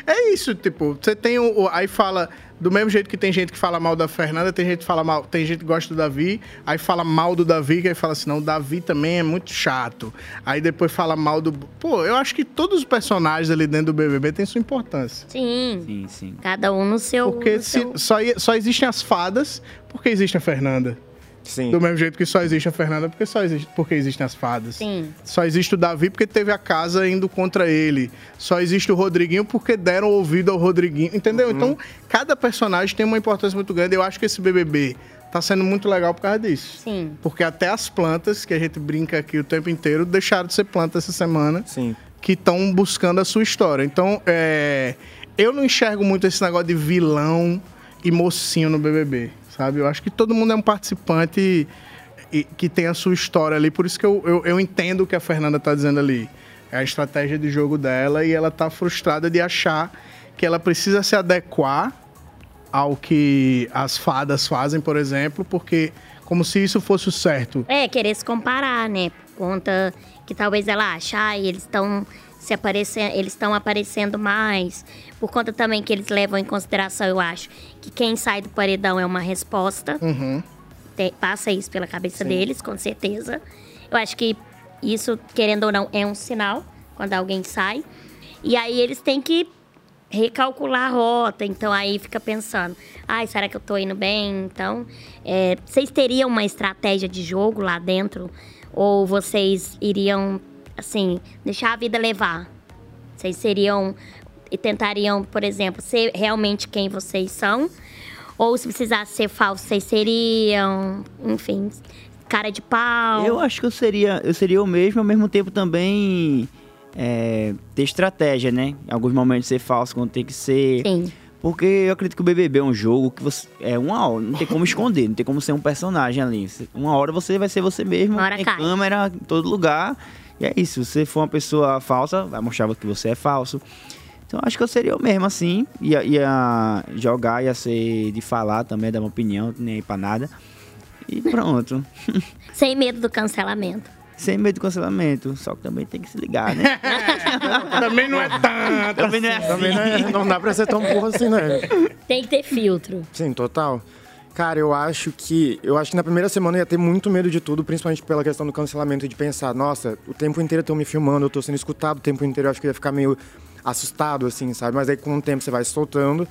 É isso, tipo, você tem o, o- aí fala do mesmo jeito que tem gente que fala mal da Fernanda, tem gente que fala mal, tem gente que gosta do Davi, aí fala mal do Davi, que aí fala assim, não, o Davi também é muito chato. Aí depois fala mal do, pô, eu acho que todos os personagens ali dentro do BBB têm sua importância. Sim. Sim, sim. Cada um no seu. Porque no se, seu- só, só existem as fadas porque existe a Fernanda. Sim. Do mesmo jeito que só existe a Fernanda porque só existe, porque existem as fadas. Sim. Só existe o Davi porque teve a casa indo contra ele. Só existe o Rodriguinho porque deram ouvido ao Rodriguinho. Entendeu? Então, cada personagem tem uma importância muito grande. Eu acho que esse BBB tá sendo muito legal por causa disso. Sim. Porque até as plantas, que a gente brinca aqui o tempo inteiro, deixaram de ser plantas essa semana. Sim. Que estão buscando a sua história. Então, é, eu não enxergo muito esse negócio de vilão e mocinho no BBB, sabe? Eu acho que todo mundo é um participante e- que tem a sua história ali. Por isso que eu, eu, eu entendo o que a Fernanda tá dizendo ali. É a estratégia de jogo dela e ela tá frustrada de achar que ela precisa se adequar ao que as fadas fazem, por exemplo, porque como se isso fosse o certo. É, querer se comparar, né? Por conta que talvez ela ache, ah, eles estão se aparecendo, eles estão aparecendo mais. Por conta também que eles levam em consideração, eu acho, que quem sai do paredão é uma resposta. Uhum. Te- passa isso pela cabeça deles, com certeza. Eu acho que isso, querendo ou não, é um sinal quando alguém sai. E aí eles têm que recalcular a rota. Então aí fica pensando, ai, será que eu tô indo bem? Então, é, vocês teriam uma estratégia de jogo lá dentro? Ou vocês iriam, assim, deixar a vida levar? Vocês seriam e tentariam, por exemplo, ser realmente quem vocês são? Ou se precisasse ser falso, vocês seriam, enfim, cara de pau? Eu acho que eu seria, eu seria o mesmo, ao mesmo tempo também é, ter estratégia, né? Em alguns momentos ser falso quando tem que ser. Sim. Porque eu acredito que o BBB é um jogo que você. É uma hora, não tem como esconder, não tem como ser um personagem ali. Uma hora você vai ser você mesmo, Uma hora cai. câmera em todo lugar. E é isso, se você for uma pessoa falsa, vai mostrar que você é falso. Então acho que eu seria o mesmo assim. Ia, ia jogar, ia ser de falar também, dar uma opinião, nem aí pra nada. E pronto. [laughs] Sem medo do cancelamento. Sem medo do cancelamento. Só que também tem que se ligar, né? [laughs] Também não é tanto. Também não é assim. Também não, é- não dá pra ser tão burro assim, né? Tem que ter filtro. Sim, total. Cara, eu acho que. Eu acho que na primeira semana eu ia ter muito medo de tudo, principalmente pela questão do cancelamento e de pensar, nossa, o tempo inteiro estão me filmando, eu tô sendo escutado o tempo inteiro, eu acho que eu ia ficar meio assustado, assim, sabe? Mas aí com o tempo você vai soltando.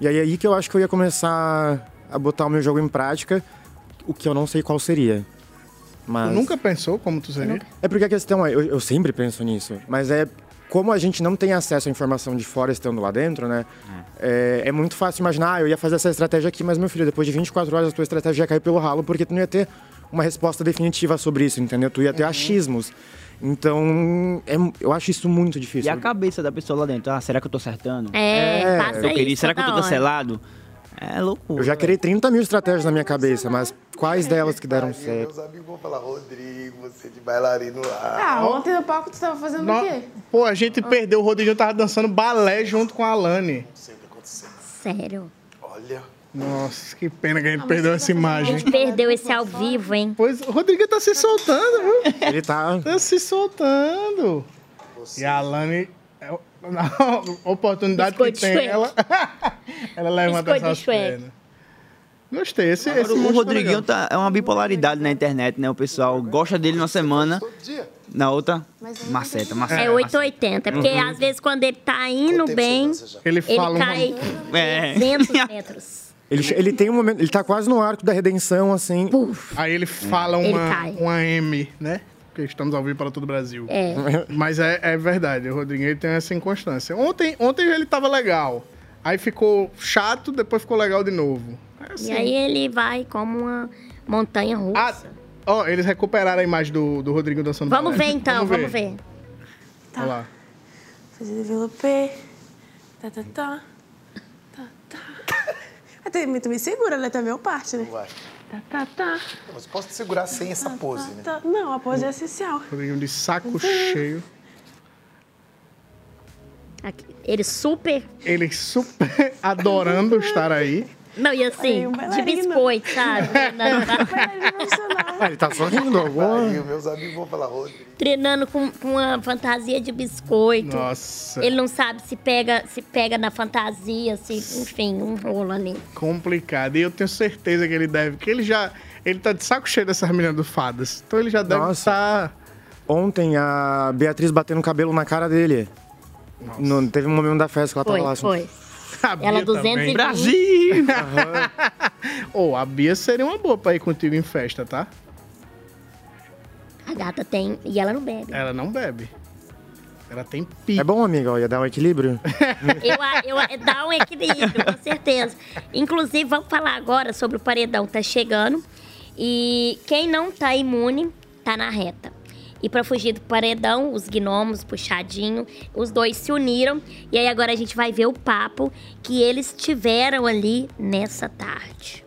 E aí é aí que eu acho que eu ia começar a botar o meu jogo em prática, o que eu não sei qual seria. Mas... Tu nunca pensou como tu seria? É porque a questão é, eu, eu sempre penso nisso, mas é como a gente não tem acesso à informação de fora estando lá dentro, né? É, é muito fácil imaginar, ah, eu ia fazer essa estratégia aqui, mas meu filho, depois de 24 horas a tua estratégia ia cair pelo ralo, porque tu não ia ter uma resposta definitiva sobre isso, entendeu? Tu ia ter achismos. Então, é- eu acho isso muito E difícil. a cabeça da pessoa lá dentro? Ah, será que eu tô acertando? É, passa eu queria, isso Será que eu tô hora. É loucura. Eu já criei 30 mil estratégias na minha cabeça, mas quais delas que deram certo? Meus amigos vão falar, Rodrigo, você de bailarino lá. Ah, ontem no palco tu tava fazendo No- o quê? Pô, a gente perdeu, o Rodriguinho tava dançando balé junto com a Alane. Sério. Olha. Nossa, que pena que a gente perdeu essa A imagem. gente perdeu esse ao vivo, hein? Pois o Rodrigo tá se soltando, viu? Ele tá. Tá se soltando. E a Alane, é o- na oportunidade Biscoito que tem, Shrek. ela, [laughs] ela levanta Biscoito essas Shrek. pernas. Gostei, esse, Agora, esse o monstro Rodriguinho tá, é uma bipolaridade na internet, né? O pessoal gosta dele na semana, na outra, maceta, maceta. É 880, é porque Uhum. às vezes quando ele tá indo bem, Ele fala uma- cai É. 200 metros. Ele, ele tem um momento, ele tá quase no arco da redenção, assim. Aí ele fala Ele uma, cai. uma M, né? Porque estamos ao vivo para todo o Brasil. É. [laughs] Mas é, é verdade, o Rodriguinho ele tem essa inconstância. Ontem, ontem ele tava legal. Aí ficou chato, depois ficou legal de novo. É assim. E aí ele vai como uma montanha russa. Ah, ó, eles recuperaram a imagem do, do Rodrigo dançando vamos balé. ver então, vamos ver. Olha lá. Fazer developer. Tá, tá, tá. Tá, tá. [laughs] Até me, tu me segura, né? Também é parte, né? Uai. Tá, tá, tá. Posso te segurar sem essa pose, né? tá. Não, a pose é essencial. Rodriguinho de saco Uhum. cheio. Aqui, Ele super. Ele super [laughs] adorando estar aí. Não, e assim, de biscoito, sabe? [laughs] Treinando, Ah, ele tá sorrindo agora. Meus amigos vão falar, Rodrigo. treinando com, com uma fantasia de biscoito. Nossa. Ele não sabe se pega, se pega na fantasia, se, enfim, um rolo ali. Complicado. E eu tenho certeza que ele deve. Que ele já. Ele tá de saco cheio dessas meninas do Fadas. Então ele já deve Nossa. estar. Ontem a Beatriz batendo o cabelo na cara dele. No- teve um momento da festa que ela Foi, tava lá. assim. foi. A Ela Bia 220. também. Brasil! Ô, a Bia seria uma boa pra ir contigo em festa, tá? A gata tem. E ela não bebe. Ela não bebe. Ela tem pico. É bom, amiga, ó, ia dar um equilíbrio. [laughs] Eu, eu, dá um equilíbrio, com certeza. Inclusive, vamos falar agora sobre o paredão que tá chegando. E quem não tá imune, tá na reta. E pra fugir do paredão, os gnomos, puxadinho, os dois se uniram. E aí agora a gente vai ver o papo que eles tiveram ali nessa tarde.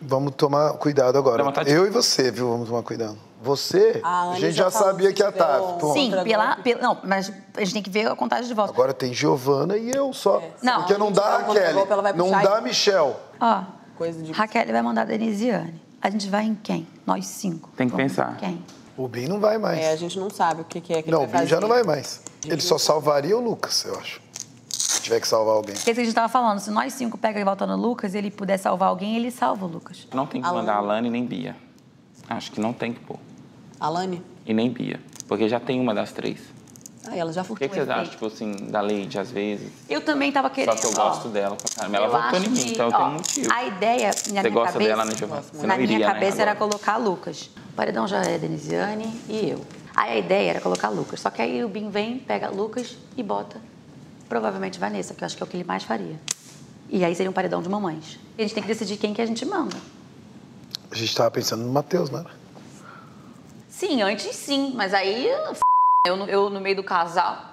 Vamos tomar cuidado agora. Eu e você, viu? Vamos tomar cuidado. Você, A a, gente já sabia que ia estar. Ponto. Sim, pela, pela- Não, mas a gente tem que ver a contagem de volta. Agora tem Giovana e eu só. Não, Porque não dá a Kelly, não dá e- a Michelle. Ó, Raquel vai mandar a Denisiane. A gente vai em quem? Nós cinco. Tem que Vamos pensar. em Quem? O Bin não vai mais. É, a gente não sabe o que, que é que não, o ele vai Bin já não vai mais. Ele só salvaria o Lucas, eu acho. Se tiver que salvar alguém. Porque é isso que a gente tava falando, se nós cinco pega e volta no Lucas e ele puder salvar alguém, ele salva o Lucas. Não tem que mandar a Alane nem Bia. Acho que não tem que pôr. Alane? E nem Bia. Porque já tem uma das três. Ah, ela já O que, que vocês acham, tipo assim, da Lady, às vezes? Eu também tava querendo. Só que eu ó, gosto dela pra caramba. Ela eu votou em mim, que, então eu ó, tenho um motivo. A ideia na Você minha gosta cabeça, dela, né, Giovana? Você na iria, minha né, cabeça era agora? colocar Lucas. O paredão já é Denisiane e eu. Aí a ideia era colocar Lucas. Só que aí o Bim vem, pega Lucas e bota provavelmente Vanessa, que eu acho que é o que ele mais faria. E aí seria um paredão de mamães. E a gente tem que decidir quem que a gente manda. A gente tava pensando no Matheus, né? Sim, antes sim, mas aí f... eu, no- eu no meio do casal.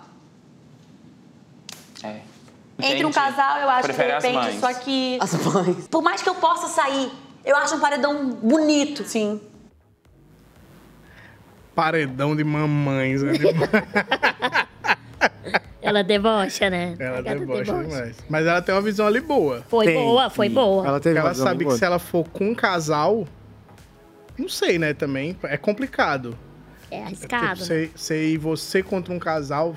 É. Entre um casal, eu acho que de prefere as repente, mães. só que. As mães. Por mais que eu possa sair, eu acho um paredão bonito. Sim. Paredão de mamães. né? [laughs] Ela debocha, né? Ela A gata debocha demais. Mas ela tem uma visão ali boa. Foi Tem, boa, foi sim. boa. Ela, teve ela sabe que boa. se ela for com um casal, não sei, né, também. É complicado. É arriscado. Tipo, você, você e você contra um casal,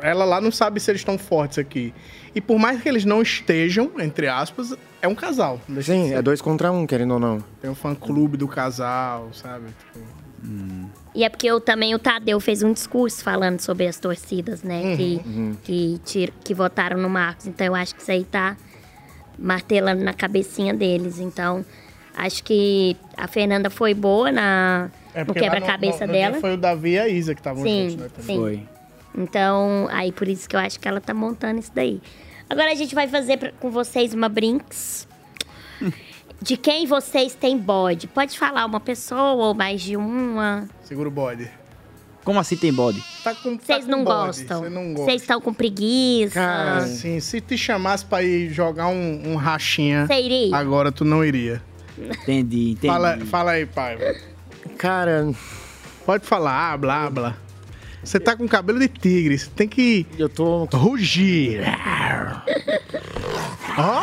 ela lá não sabe se eles estão fortes aqui. E por mais que eles não estejam, entre aspas, é um casal. Sim, é dois contra um, querendo ou não. Tem um fã-clube do casal, sabe? Tipo, E é porque eu, também o Tadeu fez um discurso falando sobre as torcidas, né? Que, Uhum. que, que votaram no Marcos. Então eu acho que isso aí tá martelando na cabecinha deles. Então, acho que a Fernanda foi boa na, É quebra-cabeça no- dia dela. Foi o Davi e a Isa que estavam Sim, juntos, né? também. sim. Então, aí por isso que eu acho que ela tá montando isso daí. Agora a gente vai fazer pra- com vocês uma brinks. [laughs] De quem vocês têm bode. Pode falar uma pessoa ou mais de uma. Segura o bode. Como assim tem bode? Tá com, Vocês não bode, gostam. Você não gosta. Vocês estão com preguiça. Cara, assim, se te chamasse pra ir jogar um, um rachinha, Você iria? agora tu não iria. Entendi, entendi. Fala, fala aí, pai. Cara. Pode falar, blá, blá. Você tá com cabelo de tigre, você tem que. Eu tô. Rugir. Ó!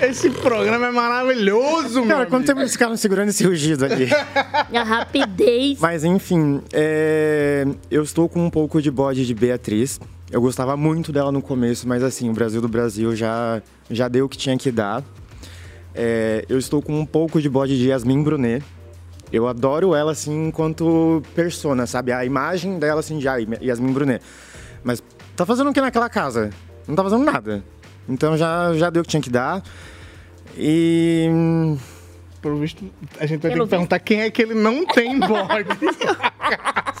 Esse programa é maravilhoso, mano. Cara, quanto tempo eles ficaram segurando esse rugido ali? [laughs] A rapidez. Mas enfim, é, eu estou com um pouco de bode de Beatriz. Eu gostava muito dela no começo, mas assim, o Brasil do Brasil já, já deu o que tinha que dar. É, eu estou com um pouco de bode de Yasmin Brunet. Eu adoro ela, assim, enquanto persona, sabe? A imagem dela, assim, ah, Yasmin Brunet. Mas tá fazendo o que naquela casa? Não tá fazendo nada. Então já, já deu o que tinha que dar. E... Pelo visto, a gente vai ter que perguntar quem é que ele não tem [laughs] bode.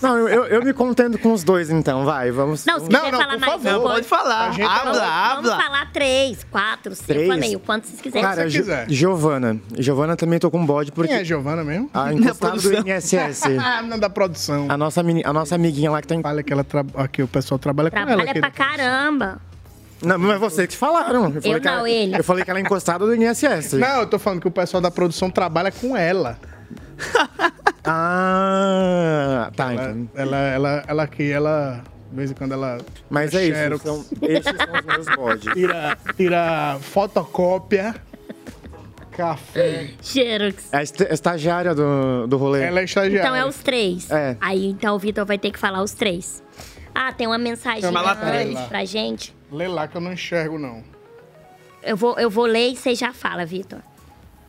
Não, eu, eu me contento com os dois, então, vai, vamos... Não, se quiser falar mais favor, uma, pode falar. A gente Habla, vamos, habla. Vamos falar três, quatro, cinco, Três? falei, o quanto vocês quiserem. Cara, Gi- Giovana. Giovana também tô com bode porque... Quem é Giovana mesmo? A encostada do INSS. [laughs] ah, não da produção. A nossa, meni- a nossa amiguinha lá que tá em... Fala que ela tra... aqui o pessoal trabalha com ela. Trabalha pra caramba. Não, mas vocês que falaram. Eu, falei Eu que ela- não, ele. Eu falei que ela é encostada do INSS. Não, eu tô falando que o pessoal da produção trabalha com ela. [laughs] Ah, tá. Ela, então. ela, ela, ela aqui, ela. De vez em quando ela. Mas é isso, Xerox. são- esses são os meus bodes. Tira, tira fotocópia, café. Xerox. É a est- estagiária do, do rolê. Ela é estagiária. Então é os três. É. Aí então o Vitor vai ter que falar os três. Ah, tem uma mensagem antes três. pra gente. Lê lá que eu não enxergo, não. Eu vou, eu vou ler e você já fala, Vitor.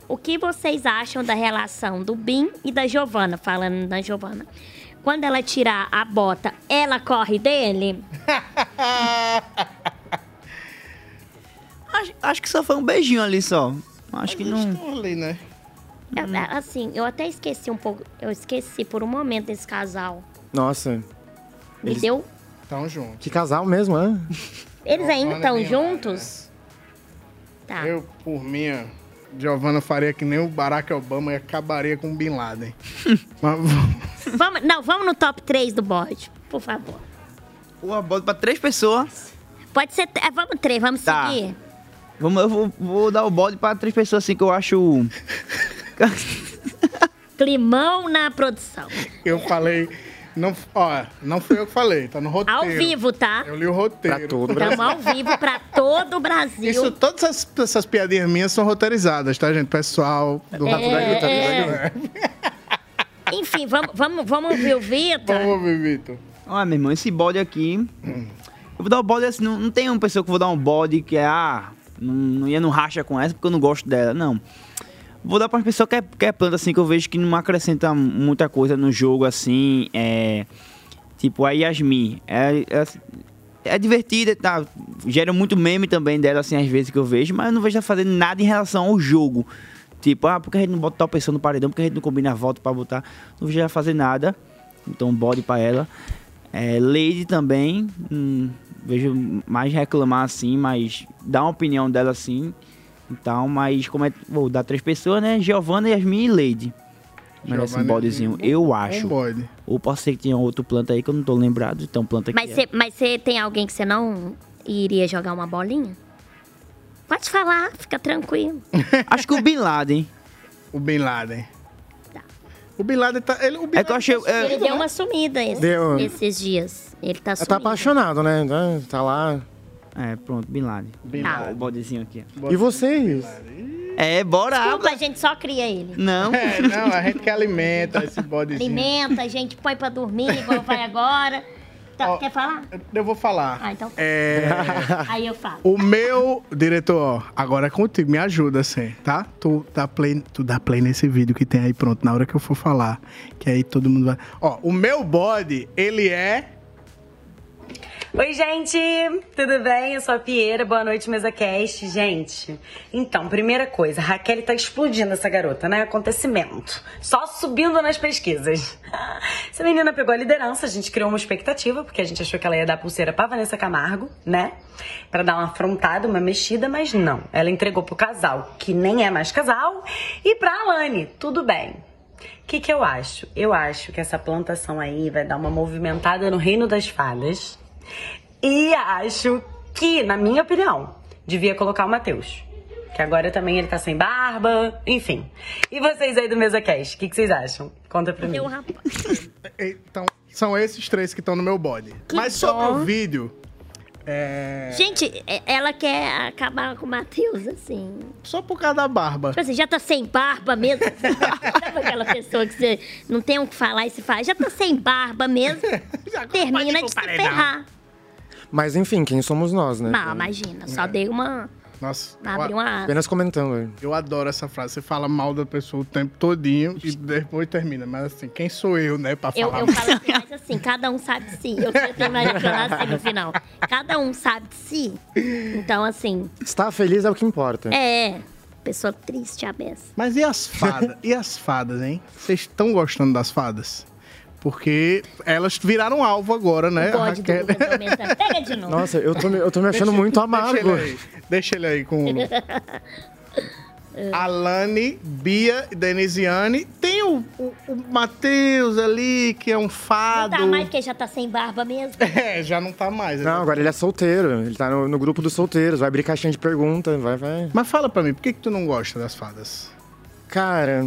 O que vocês acham da relação do Bim e da Giovana? Falando da Giovana. Quando ela tirar a bota, ela corre dele? [laughs] Acho, acho que só foi um beijinho ali só. Acho que não. Ali, né? Eu- assim, eu até esqueci um pouco. Eu esqueci por um momento desse casal. Nossa, Me Eles- deu. Tão juntos. que casal mesmo, né? Eles ainda Giovana estão juntos? Tá. Eu, por mim, Giovanna faria que nem o Barack Obama e acabaria com o Bin Laden. [laughs] Mas Vamos, não, vamos no top 3 do bode, por favor. Uma bola pra três pessoas. Pode ser. é, vamos três, vamos Tá. seguir. Vamos, eu vou, vou dar o bode pra três pessoas assim que eu acho. [laughs] Climão na produção. eu falei. Não, ó, não fui eu que falei, tá no roteiro. Ao vivo, tá? Eu li o roteiro. Pra todo Estamos ao vivo pra todo o Brasil. Isso, todas essas, essas piadinhas minhas são roteirizadas, tá, gente? Pessoal do É, Rato da Guita. é. Enfim, vamos, vamos, vamos ouvir o Vitor. Vamos ouvir, Vitor. Olha, meu irmão, esse bode aqui. Eu vou dar o bode assim. Não, não tem uma pessoa que eu vou dar um bode que é. Ah, não, não ia no racha com essa porque eu não gosto dela. Não. Vou dar pra uma pessoa que é, que é planta assim, que eu vejo que não acrescenta muita coisa no jogo assim. É. Tipo, a Yasmin. É, é, é divertida, tá? Gera muito meme também dela, assim, às vezes que eu vejo, mas eu não vejo ela fazendo nada em relação ao jogo. Tipo, ah, por que a gente não bota tal pessoa no paredão? Por que a gente não combina a volta pra botar? Não vejo ela fazer nada. Então, bode pra ela. É, Lady também. hum, vejo mais reclamar assim, mas dá uma opinião dela assim. Então, mas como é. Vou dar três pessoas, né? Giovanna, Yasmin e Lady. Merece um bodezinho, eu Um acho. bode. Ou pode ser que tenha outro planta aí que eu não tô lembrado. Então, planta aqui. Mas você mas você tem alguém que você não iria jogar uma bolinha? Pode falar, fica tranquilo. [laughs] Acho que o Bin Laden. O Bin Laden. O Bin Laden tá. Ele, o Bin É que eu achei. é, Ele deu uma sumida esses, Deu. esses dias. Ele tá Ela tá sumido. apaixonado, né? Tá- Tá lá. É, pronto, Bin Laden. Bin Tá. Laden. O bodezinho aqui. E vocês? É, bora. Desculpa, a gente só cria ele. Não. É, não, a gente que alimenta esse bodezinho. Alimenta, a gente põe pra dormir, igual vai agora. Tá, quer falar? Eu vou falar. Ah, então. É. [laughs] Aí eu falo. O meu diretor, ó, agora é contigo, me ajuda, assim, tá? Tu dá, play, tu dá play nesse vídeo que tem aí pronto, na hora que eu for falar. Que aí todo mundo vai. Ó, o meu bode, ele é. Oi, gente! Tudo bem? Eu sou a Pieira. Boa noite, mesa cast. Gente, então, primeira coisa, a Raquel tá explodindo essa garota, né? Acontecimento. Só subindo nas pesquisas. [laughs] Essa menina pegou a liderança, a gente criou uma expectativa, porque a gente achou que ela ia dar pulseira pra Vanessa Camargo, né? Pra dar uma afrontada, uma mexida, mas não. Ela entregou pro casal, que nem é mais casal, e pra Alane. Tudo bem. O que, que eu acho? Eu acho que essa plantação aí vai dar uma movimentada no reino das fadas. E acho que, na minha opinião, devia colocar o Matheus. Que agora também ele tá sem barba, enfim. E vocês aí do MesaCast, o que, que vocês acham? Conta pra mim. Então, são esses três que estão no meu bode. Mas sobre o vídeo. É. Gente, é- ela quer acabar com o Matheus, assim. Só por causa da barba. Tipo assim, já tá sem barba mesmo. [laughs] Sabe aquela pessoa que você não tem o que falar e se faz? Já tá sem barba mesmo. [laughs] Termina de se ferrar. Mas enfim, quem somos nós, né? Não, imagina, só dei uma. Nossa. Abre eu- uma. Apenas comentando. aí. Eu adoro essa frase. Você fala mal da pessoa o tempo todinho e depois termina. Mas assim, quem sou eu, né, pra Eu, falar eu mal? falo assim, mas assim, cada um sabe de si. Eu sempre mais falar assim no final. Cada um sabe de si. Então, assim, Estar feliz é o que importa. é. Pessoa triste, a beça. Mas e as fadas? e as fadas, hein? Vocês estão gostando das fadas? Porque elas viraram alvo agora, né? O bode aumentando. [laughs] Pega de novo. Nossa, eu tô, me- eu tô me achando Deixa- muito amargo. Deixa ele aí, deixa ele aí com o Lu. [laughs] Alane, Bia e Denisiane. Tem o, o, o Matheus ali, que é um Não fado. tá mais porque já tá sem barba mesmo. [laughs] É, já não tá mais. Não, agora ele é solteiro. Ele tá no, no grupo dos solteiros. Vai abrir caixinha de pergunta. Vai, vai. Mas fala pra mim, por que, que tu não gosta das fadas? Cara.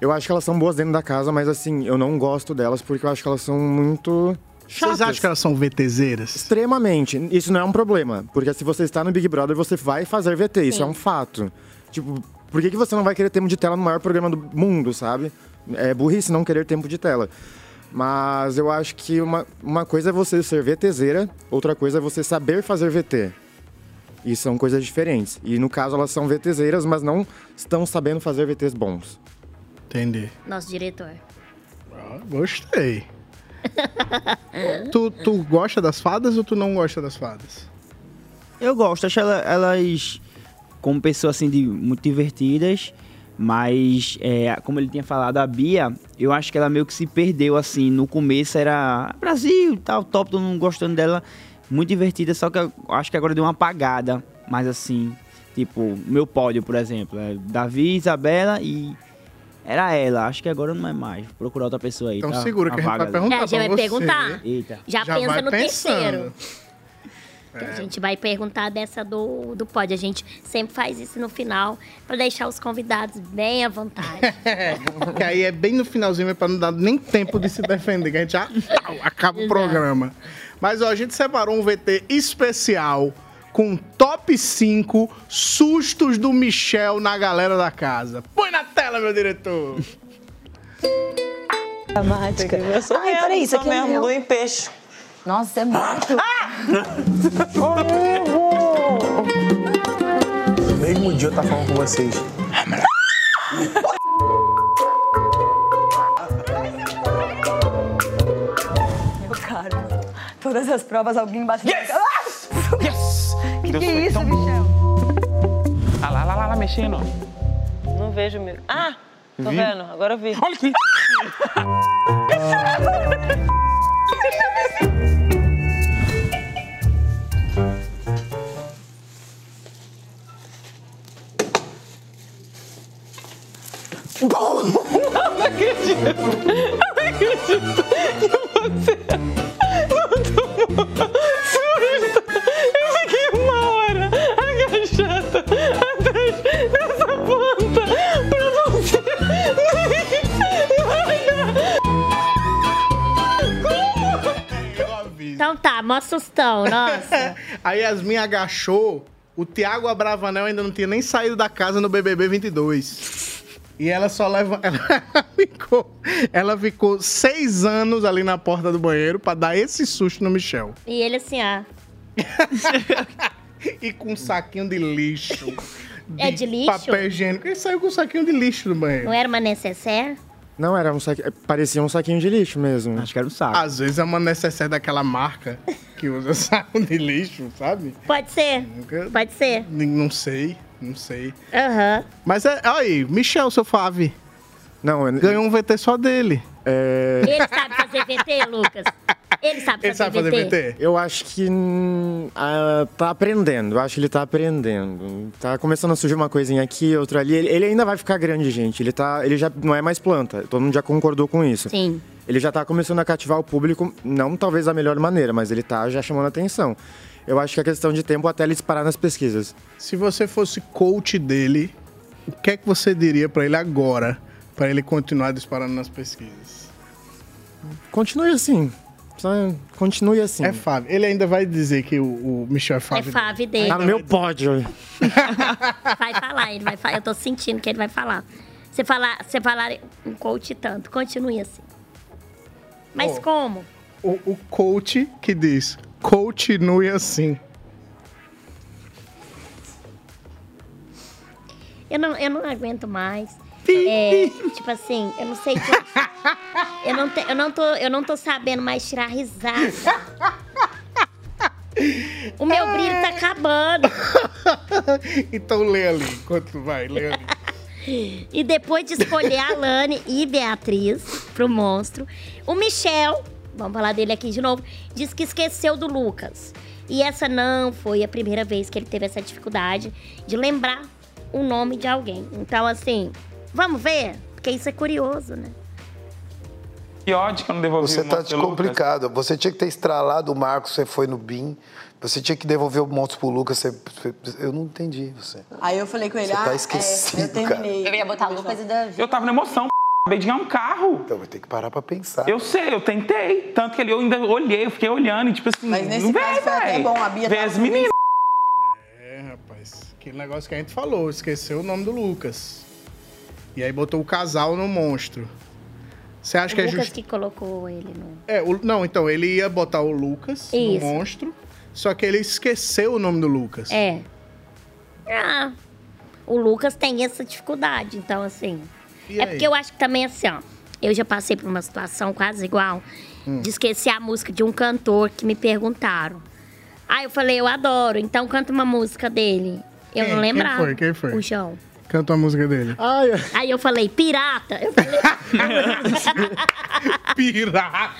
Eu acho que elas são boas dentro da casa, mas assim, eu não gosto delas porque eu acho que elas são muito chatas. Vocês acham que elas são VTZeiras? Extremamente. Isso não é um problema. Porque se você está no Big Brother, você vai fazer VT. Isso Sim. é um fato. Tipo, por que, que você não vai querer tempo de tela no maior programa do mundo, sabe? É burrice não querer tempo de tela. Mas eu acho que uma, uma coisa é você ser VTzeira, outra coisa é você saber fazer VT. E são coisas diferentes. E no caso, elas são VTzeiras, mas não estão sabendo fazer VTs bons. Entendi. Nosso diretor. Ah, Gostei. [laughs] tu, tu gosta das fadas ou tu não gosta das fadas? Eu gosto, acho ela- elas como pessoas assim de muito divertidas, mas é, como ele tinha falado a Bia, eu acho que ela meio que se perdeu assim. No começo era Brasil, e tal, top, todo mundo gostando dela, muito divertida, só que eu acho que agora deu uma apagada, mas assim, tipo, meu pódio, por exemplo, é Davi, Isabela e era ela, acho que agora não é mais. Vou procurar outra pessoa aí. Então tá? segura que a gente vai perguntar É, pra vai você. perguntar. Eita. Já, Já pensa no pensando. terceiro. É. A gente vai perguntar dessa do, do pódio. A gente sempre faz isso no final, pra deixar os convidados bem à vontade. [laughs] que aí é bem no finalzinho, pra não dar nem tempo de se defender, que a gente já acaba o programa. Mas ó, a gente separou um VT especial com top 5 sustos do Michel na galera da casa. Põe na tela, meu diretor! Dramática. Eu sou Ai, mesmo, peraí, isso aqui é mesmo, meu. lua em peixe. Nossa, é muito. No [laughs] mesmo dia eu tava falando com vocês. Meu cara, todas as provas alguém bate na Yes! [laughs] Yes! Que Deus que é isso, Michel? Ah lá, lá, lá, lá, mexendo. Não vejo mesmo. Ah, tô Vi? vendo, agora eu vi. Olha aqui. Não acredito! Não acredito que você Então tá, mó sustão, nossa. [laughs] A Yasmin agachou, o Thiago Abravanel ainda não tinha nem saído da casa no BBB 22. E ela só leva. [laughs] Ela ficou, ela ficou seis anos ali na porta do banheiro pra dar esse susto no Michel. E ele assim, ah. [laughs] E com um saquinho de lixo. É de lixo? Papel higiênico. Ele saiu com um saquinho de lixo do banheiro. Não era uma necessaire? Não, era um saquinho. Parecia um saquinho de lixo mesmo. Acho que era um saco. Às vezes é uma necessaire daquela marca que usa [laughs] saco de lixo, sabe? Pode ser. Pode ser. Não sei, não sei. Aham. Mas é, olha aí, Michel, seu Fave. Não, Ganhou um VT só dele. É... Ele sabe fazer VT, Lucas? [laughs] Ele sabe fazer, VT? Eu acho que ah, tá aprendendo. Eu acho que ele tá aprendendo. Tá começando a surgir uma coisinha aqui, outra ali. Ele, ele ainda vai ficar grande, gente. Ele, tá, ele já não é mais planta. Todo mundo já concordou com isso. Sim. Ele já tá começando a cativar o público, não talvez da melhor maneira, mas ele tá já chamando atenção. Eu acho que é questão de tempo até ele disparar nas pesquisas. Se você fosse coach dele, o que é que você diria pra ele agora, pra ele continuar disparando nas pesquisas? Continue assim. Continue assim. É Fábio. Ele ainda vai dizer que o, o Michel é É Fábio. Dele. Tá no meu pódio. [laughs] Vai falar, ele vai falar. Eu tô sentindo que ele vai falar. Você falar, você falar um coach tanto, continue assim. Mas Oh. como? O, o coach que diz, continue assim. Eu não, eu não aguento mais. É, tipo assim, eu não sei. que- [laughs] eu, não te- eu, não tô, eu não tô sabendo mais tirar risada. O meu brilho tá acabando. [laughs] então lê ali, enquanto tu vai, lê ali. E depois de escolher a Lani e Beatriz pro monstro, o Michel, vamos falar dele aqui de novo, disse que esqueceu do Lucas. E essa não foi a primeira vez que ele teve essa dificuldade de lembrar o nome de alguém. Então, assim, vamos ver? Porque isso é curioso, né? Que ódio que eu não devolvi Você o tá Lucas. complicado. Você tinha que ter estralado o Marcos, você foi no BIM. Você tinha que devolver o monstro pro Lucas. Você... Eu não entendi você. Aí eu falei com ele, Você tá ah, esquecido, é, eu terminei. Eu ia botar Lucas e Davi. Eu tava na emoção. [laughs] acabei de ganhar um carro. Então vai ter que parar pra pensar. Eu sei, eu tentei. Tanto que ele, eu ainda olhei, eu fiquei olhando e tipo assim, Mas nesse vem, caso foi até bom, a Bia tava as meninas. É, rapaz. Aquele negócio que a gente falou, esqueceu o nome do Lucas. E aí botou o casal no monstro. Você acha que o é Lucas justo? que colocou ele no... É, o- não, então, ele ia botar o Lucas Isso. no monstro, só que ele esqueceu o nome do Lucas. É. Ah, o Lucas tem essa dificuldade, então assim. E é aí? porque eu acho que também assim, ó. Eu já passei por uma situação quase igual Hum. de esquecer a música de um cantor que me perguntaram. Aí eu falei, eu adoro, então canta uma música dele. Eu Quem? não Quem lembrava. foi? Quem foi? O João. Canta a música dele. Aí eu falei, pirata. Eu falei, [laughs] pirata.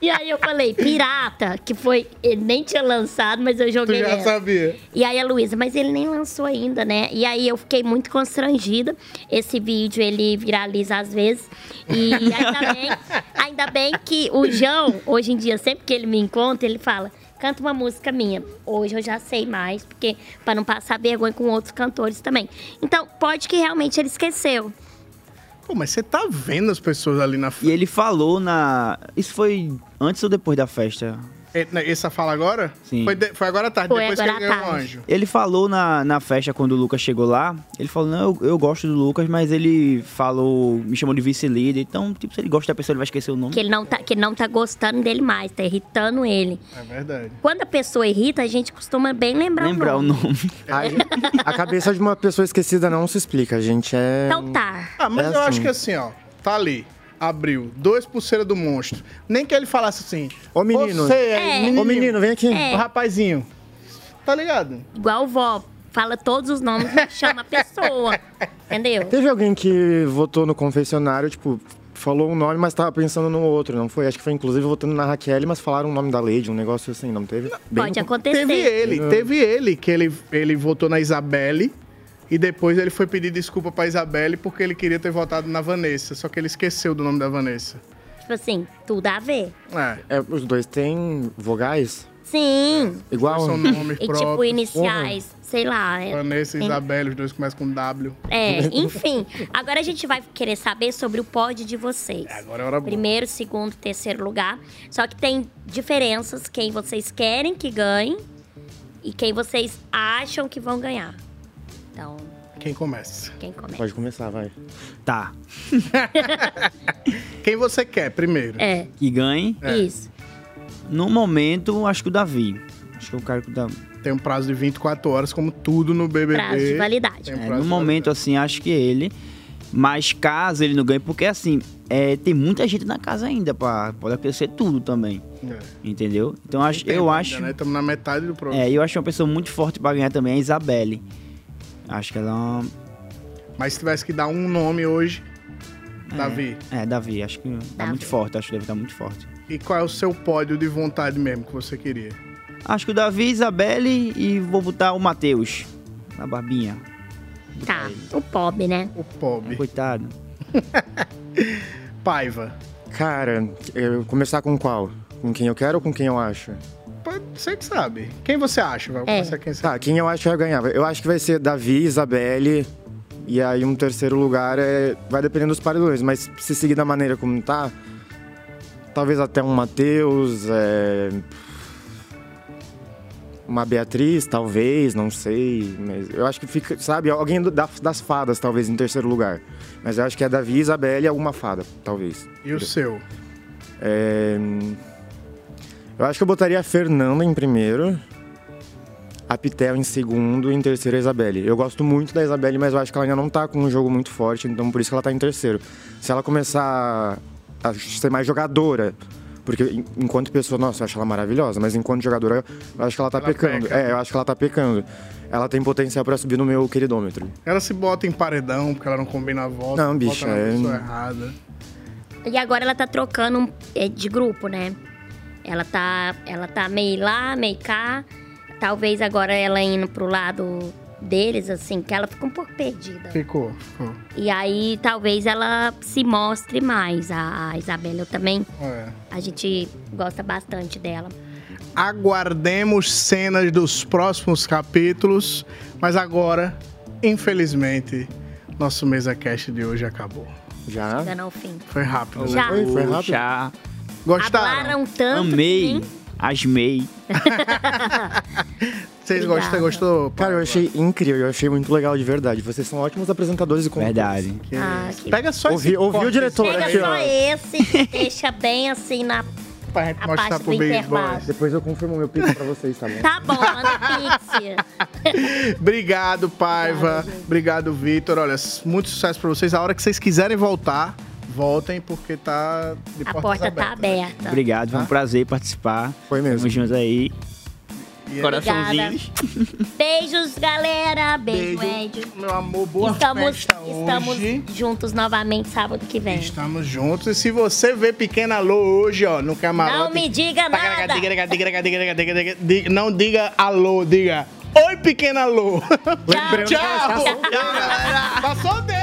e aí eu falei, pirata, que foi. Ele nem tinha lançado, mas eu Tu joguei. já ela. sabia. E aí a Luísa, mas ele nem lançou ainda, né? E aí eu fiquei muito constrangida. Esse vídeo ele viraliza às vezes. E ainda bem, [laughs] ainda bem que o João, hoje em dia, sempre que ele me encontra, ele fala. Canta uma música minha. Hoje eu já sei mais, porque para não passar vergonha com outros cantores também. Então, pode que realmente ele esqueceu. Pô, mas você tá vendo as pessoas ali na E ele falou na. Isso foi antes ou depois da festa? E- né, Essa fala agora? Sim. Foi, de- foi agora à tarde, Foi depois agora que ele ganhou o tarde. anjo. Ele falou na, na festa quando o Lucas chegou lá. Ele falou: Não, eu, eu gosto do Lucas, mas ele falou, me chamou de vice-líder. Então, tipo, se ele gosta da pessoa, ele vai esquecer o nome. Que ele não tá, que ele não tá gostando dele mais, tá irritando ele. É verdade. Quando a pessoa irrita, a gente costuma bem lembrar, Lembrar o o nome. nome. [laughs] Ai, a cabeça de uma pessoa esquecida não se explica, gente. É. Então tá. Ah, mas É eu acho assim. que assim, ó, tá ali. Abriu, dois pulseiras do monstro. Nem que ele falasse assim. Ô, menino. Você é, É. Ô, menino, vem aqui. É. O rapazinho. Tá ligado? Igual vó, fala todos os nomes, chama a pessoa. [laughs] Entendeu? Teve alguém que votou no confessionário, tipo, falou um nome, mas tava pensando no outro, não foi? Acho que foi inclusive votando na Raquel, mas falaram o nome da Lady, um negócio assim, não teve? Bem Pode no- acontecer. Teve ele, teve ele, que ele, ele votou na Isabelle. E depois ele foi pedir desculpa pra Isabelle porque ele queria ter votado na Vanessa. Só que ele esqueceu do nome da Vanessa. Tipo assim, tudo a ver. É. É, os dois têm vogais? Sim. Igual? São nomes E tipo, iniciais, sei lá. é- Vanessa e tem- Isabelle, os dois começam com W. É, [laughs] enfim. Agora a gente vai querer saber sobre o pódio de vocês. Agora é hora boa. Primeiro, segundo, terceiro lugar. Só que tem diferenças quem vocês querem que ganhe e quem vocês acham que vão ganhar. Então, Quem começa? quem começa? Pode começar, vai. Tá. [laughs] Quem você quer primeiro? É. Que ganhe. É. Isso. No momento, acho que o Davi. Acho que eu quero que o Davi. Tem um prazo de 24 horas, como tudo no BBB. Prazo de validade. Um É, prazo no de momento, assim, acho que ele. Mas caso ele não ganhe, porque assim, é, tem muita gente na casa ainda, pra, pode acontecer tudo também. É. Entendeu? Então acho, eu ainda, acho. Né? Estamos na metade do programa. É, eu acho uma pessoa muito forte pra ganhar também, a Isabelle. Acho que ela é uma. Mas se tivesse que dar um nome hoje, Davi. É, Davi, acho que tá muito forte, acho que deve estar muito forte. E qual é o seu pódio de vontade mesmo que você queria? Acho que o Davi, Isabelle e vou botar o Matheus na barbinha. Tá. O pobre, né? O pobre. Coitado. [laughs] Paiva. Cara, eu começar com qual? Com quem eu quero ou com quem eu acho? Pode ser que sabe. Quem você acha? Vai É. começar quem você Tá, quem eu acho que vai ganhar? Eu acho que vai ser Davi, Isabelle. E aí um terceiro lugar é. Vai dependendo dos paredões, mas se seguir da maneira como tá. Talvez até um Matheus. É... Uma Beatriz, talvez, não sei. Mas eu acho que fica, sabe, alguém do- da- das fadas, talvez, em terceiro lugar. Mas eu acho que é Davi, Isabelle e alguma fada, talvez. E o seu? É, Eu acho que eu botaria a Fernanda em primeiro, a Pitel em segundo e em terceiro a Isabelle. Eu gosto muito da Isabelle, mas eu acho que ela ainda não tá com um jogo muito forte, então por isso que ela tá em terceiro. Se ela começar a ser mais jogadora, porque en- enquanto pessoa, nossa, eu acho ela maravilhosa, mas enquanto jogadora, eu acho que ela tá Ela pecando. peca. É, eu acho que ela tá pecando. Ela tem potencial pra subir no meu queridômetro. Ela se bota em paredão porque ela não combina a volta. Não, bota na é- errada. E agora ela tá trocando é, de grupo, né? Ela tá, ela tá meio lá, meio cá. Talvez agora ela indo pro lado deles, assim, que ela fica um pouco perdida. Ficou, ficou. E aí talvez ela se mostre mais, a, a Isabela. Eu também, É. a gente gosta bastante dela. Aguardemos cenas dos próximos capítulos. Mas agora, infelizmente, nosso mesa cast de hoje acabou. Já? Chegando ao fim. Foi rápido. Já. Foi, foi rápido. Já. Gostaram? Hablaram tanto Amei. que Asmei. [laughs] Vocês gostam? Gostou? Cara, eu achei incrível, eu achei muito legal de verdade. Vocês são ótimos apresentadores e condutores. Verdade. Ah, que Pega só Ouvi, esse ouvi o diretor Pega aqui, só ó. esse, deixa bem assim na pra gente a mostrar parte pro Big. Depois eu confirmo meu pix pra vocês, tá bom? Tá bom, manda pix. [laughs] Obrigado, Paiva. Obrigado, Vitor. Olha, muito sucesso pra vocês. A hora que vocês quiserem voltar, voltem, porque tá de A porta tá abertas. aberta. Obrigado, foi um prazer participar. Foi mesmo. Tamo juntos aí. E Coraçãozinhos. [laughs] Beijos, galera. Beijo, Beijo, Ed. Meu amor, boa Estamos, festa estamos hoje. juntos novamente sábado que vem. Estamos juntos. E se você vê Pequena Lô hoje, ó, no camarote... Não me diga nada. Não diga alô, diga Oi, Pequena Lô. Tchau. [laughs] está Tchau, galera. Passou o.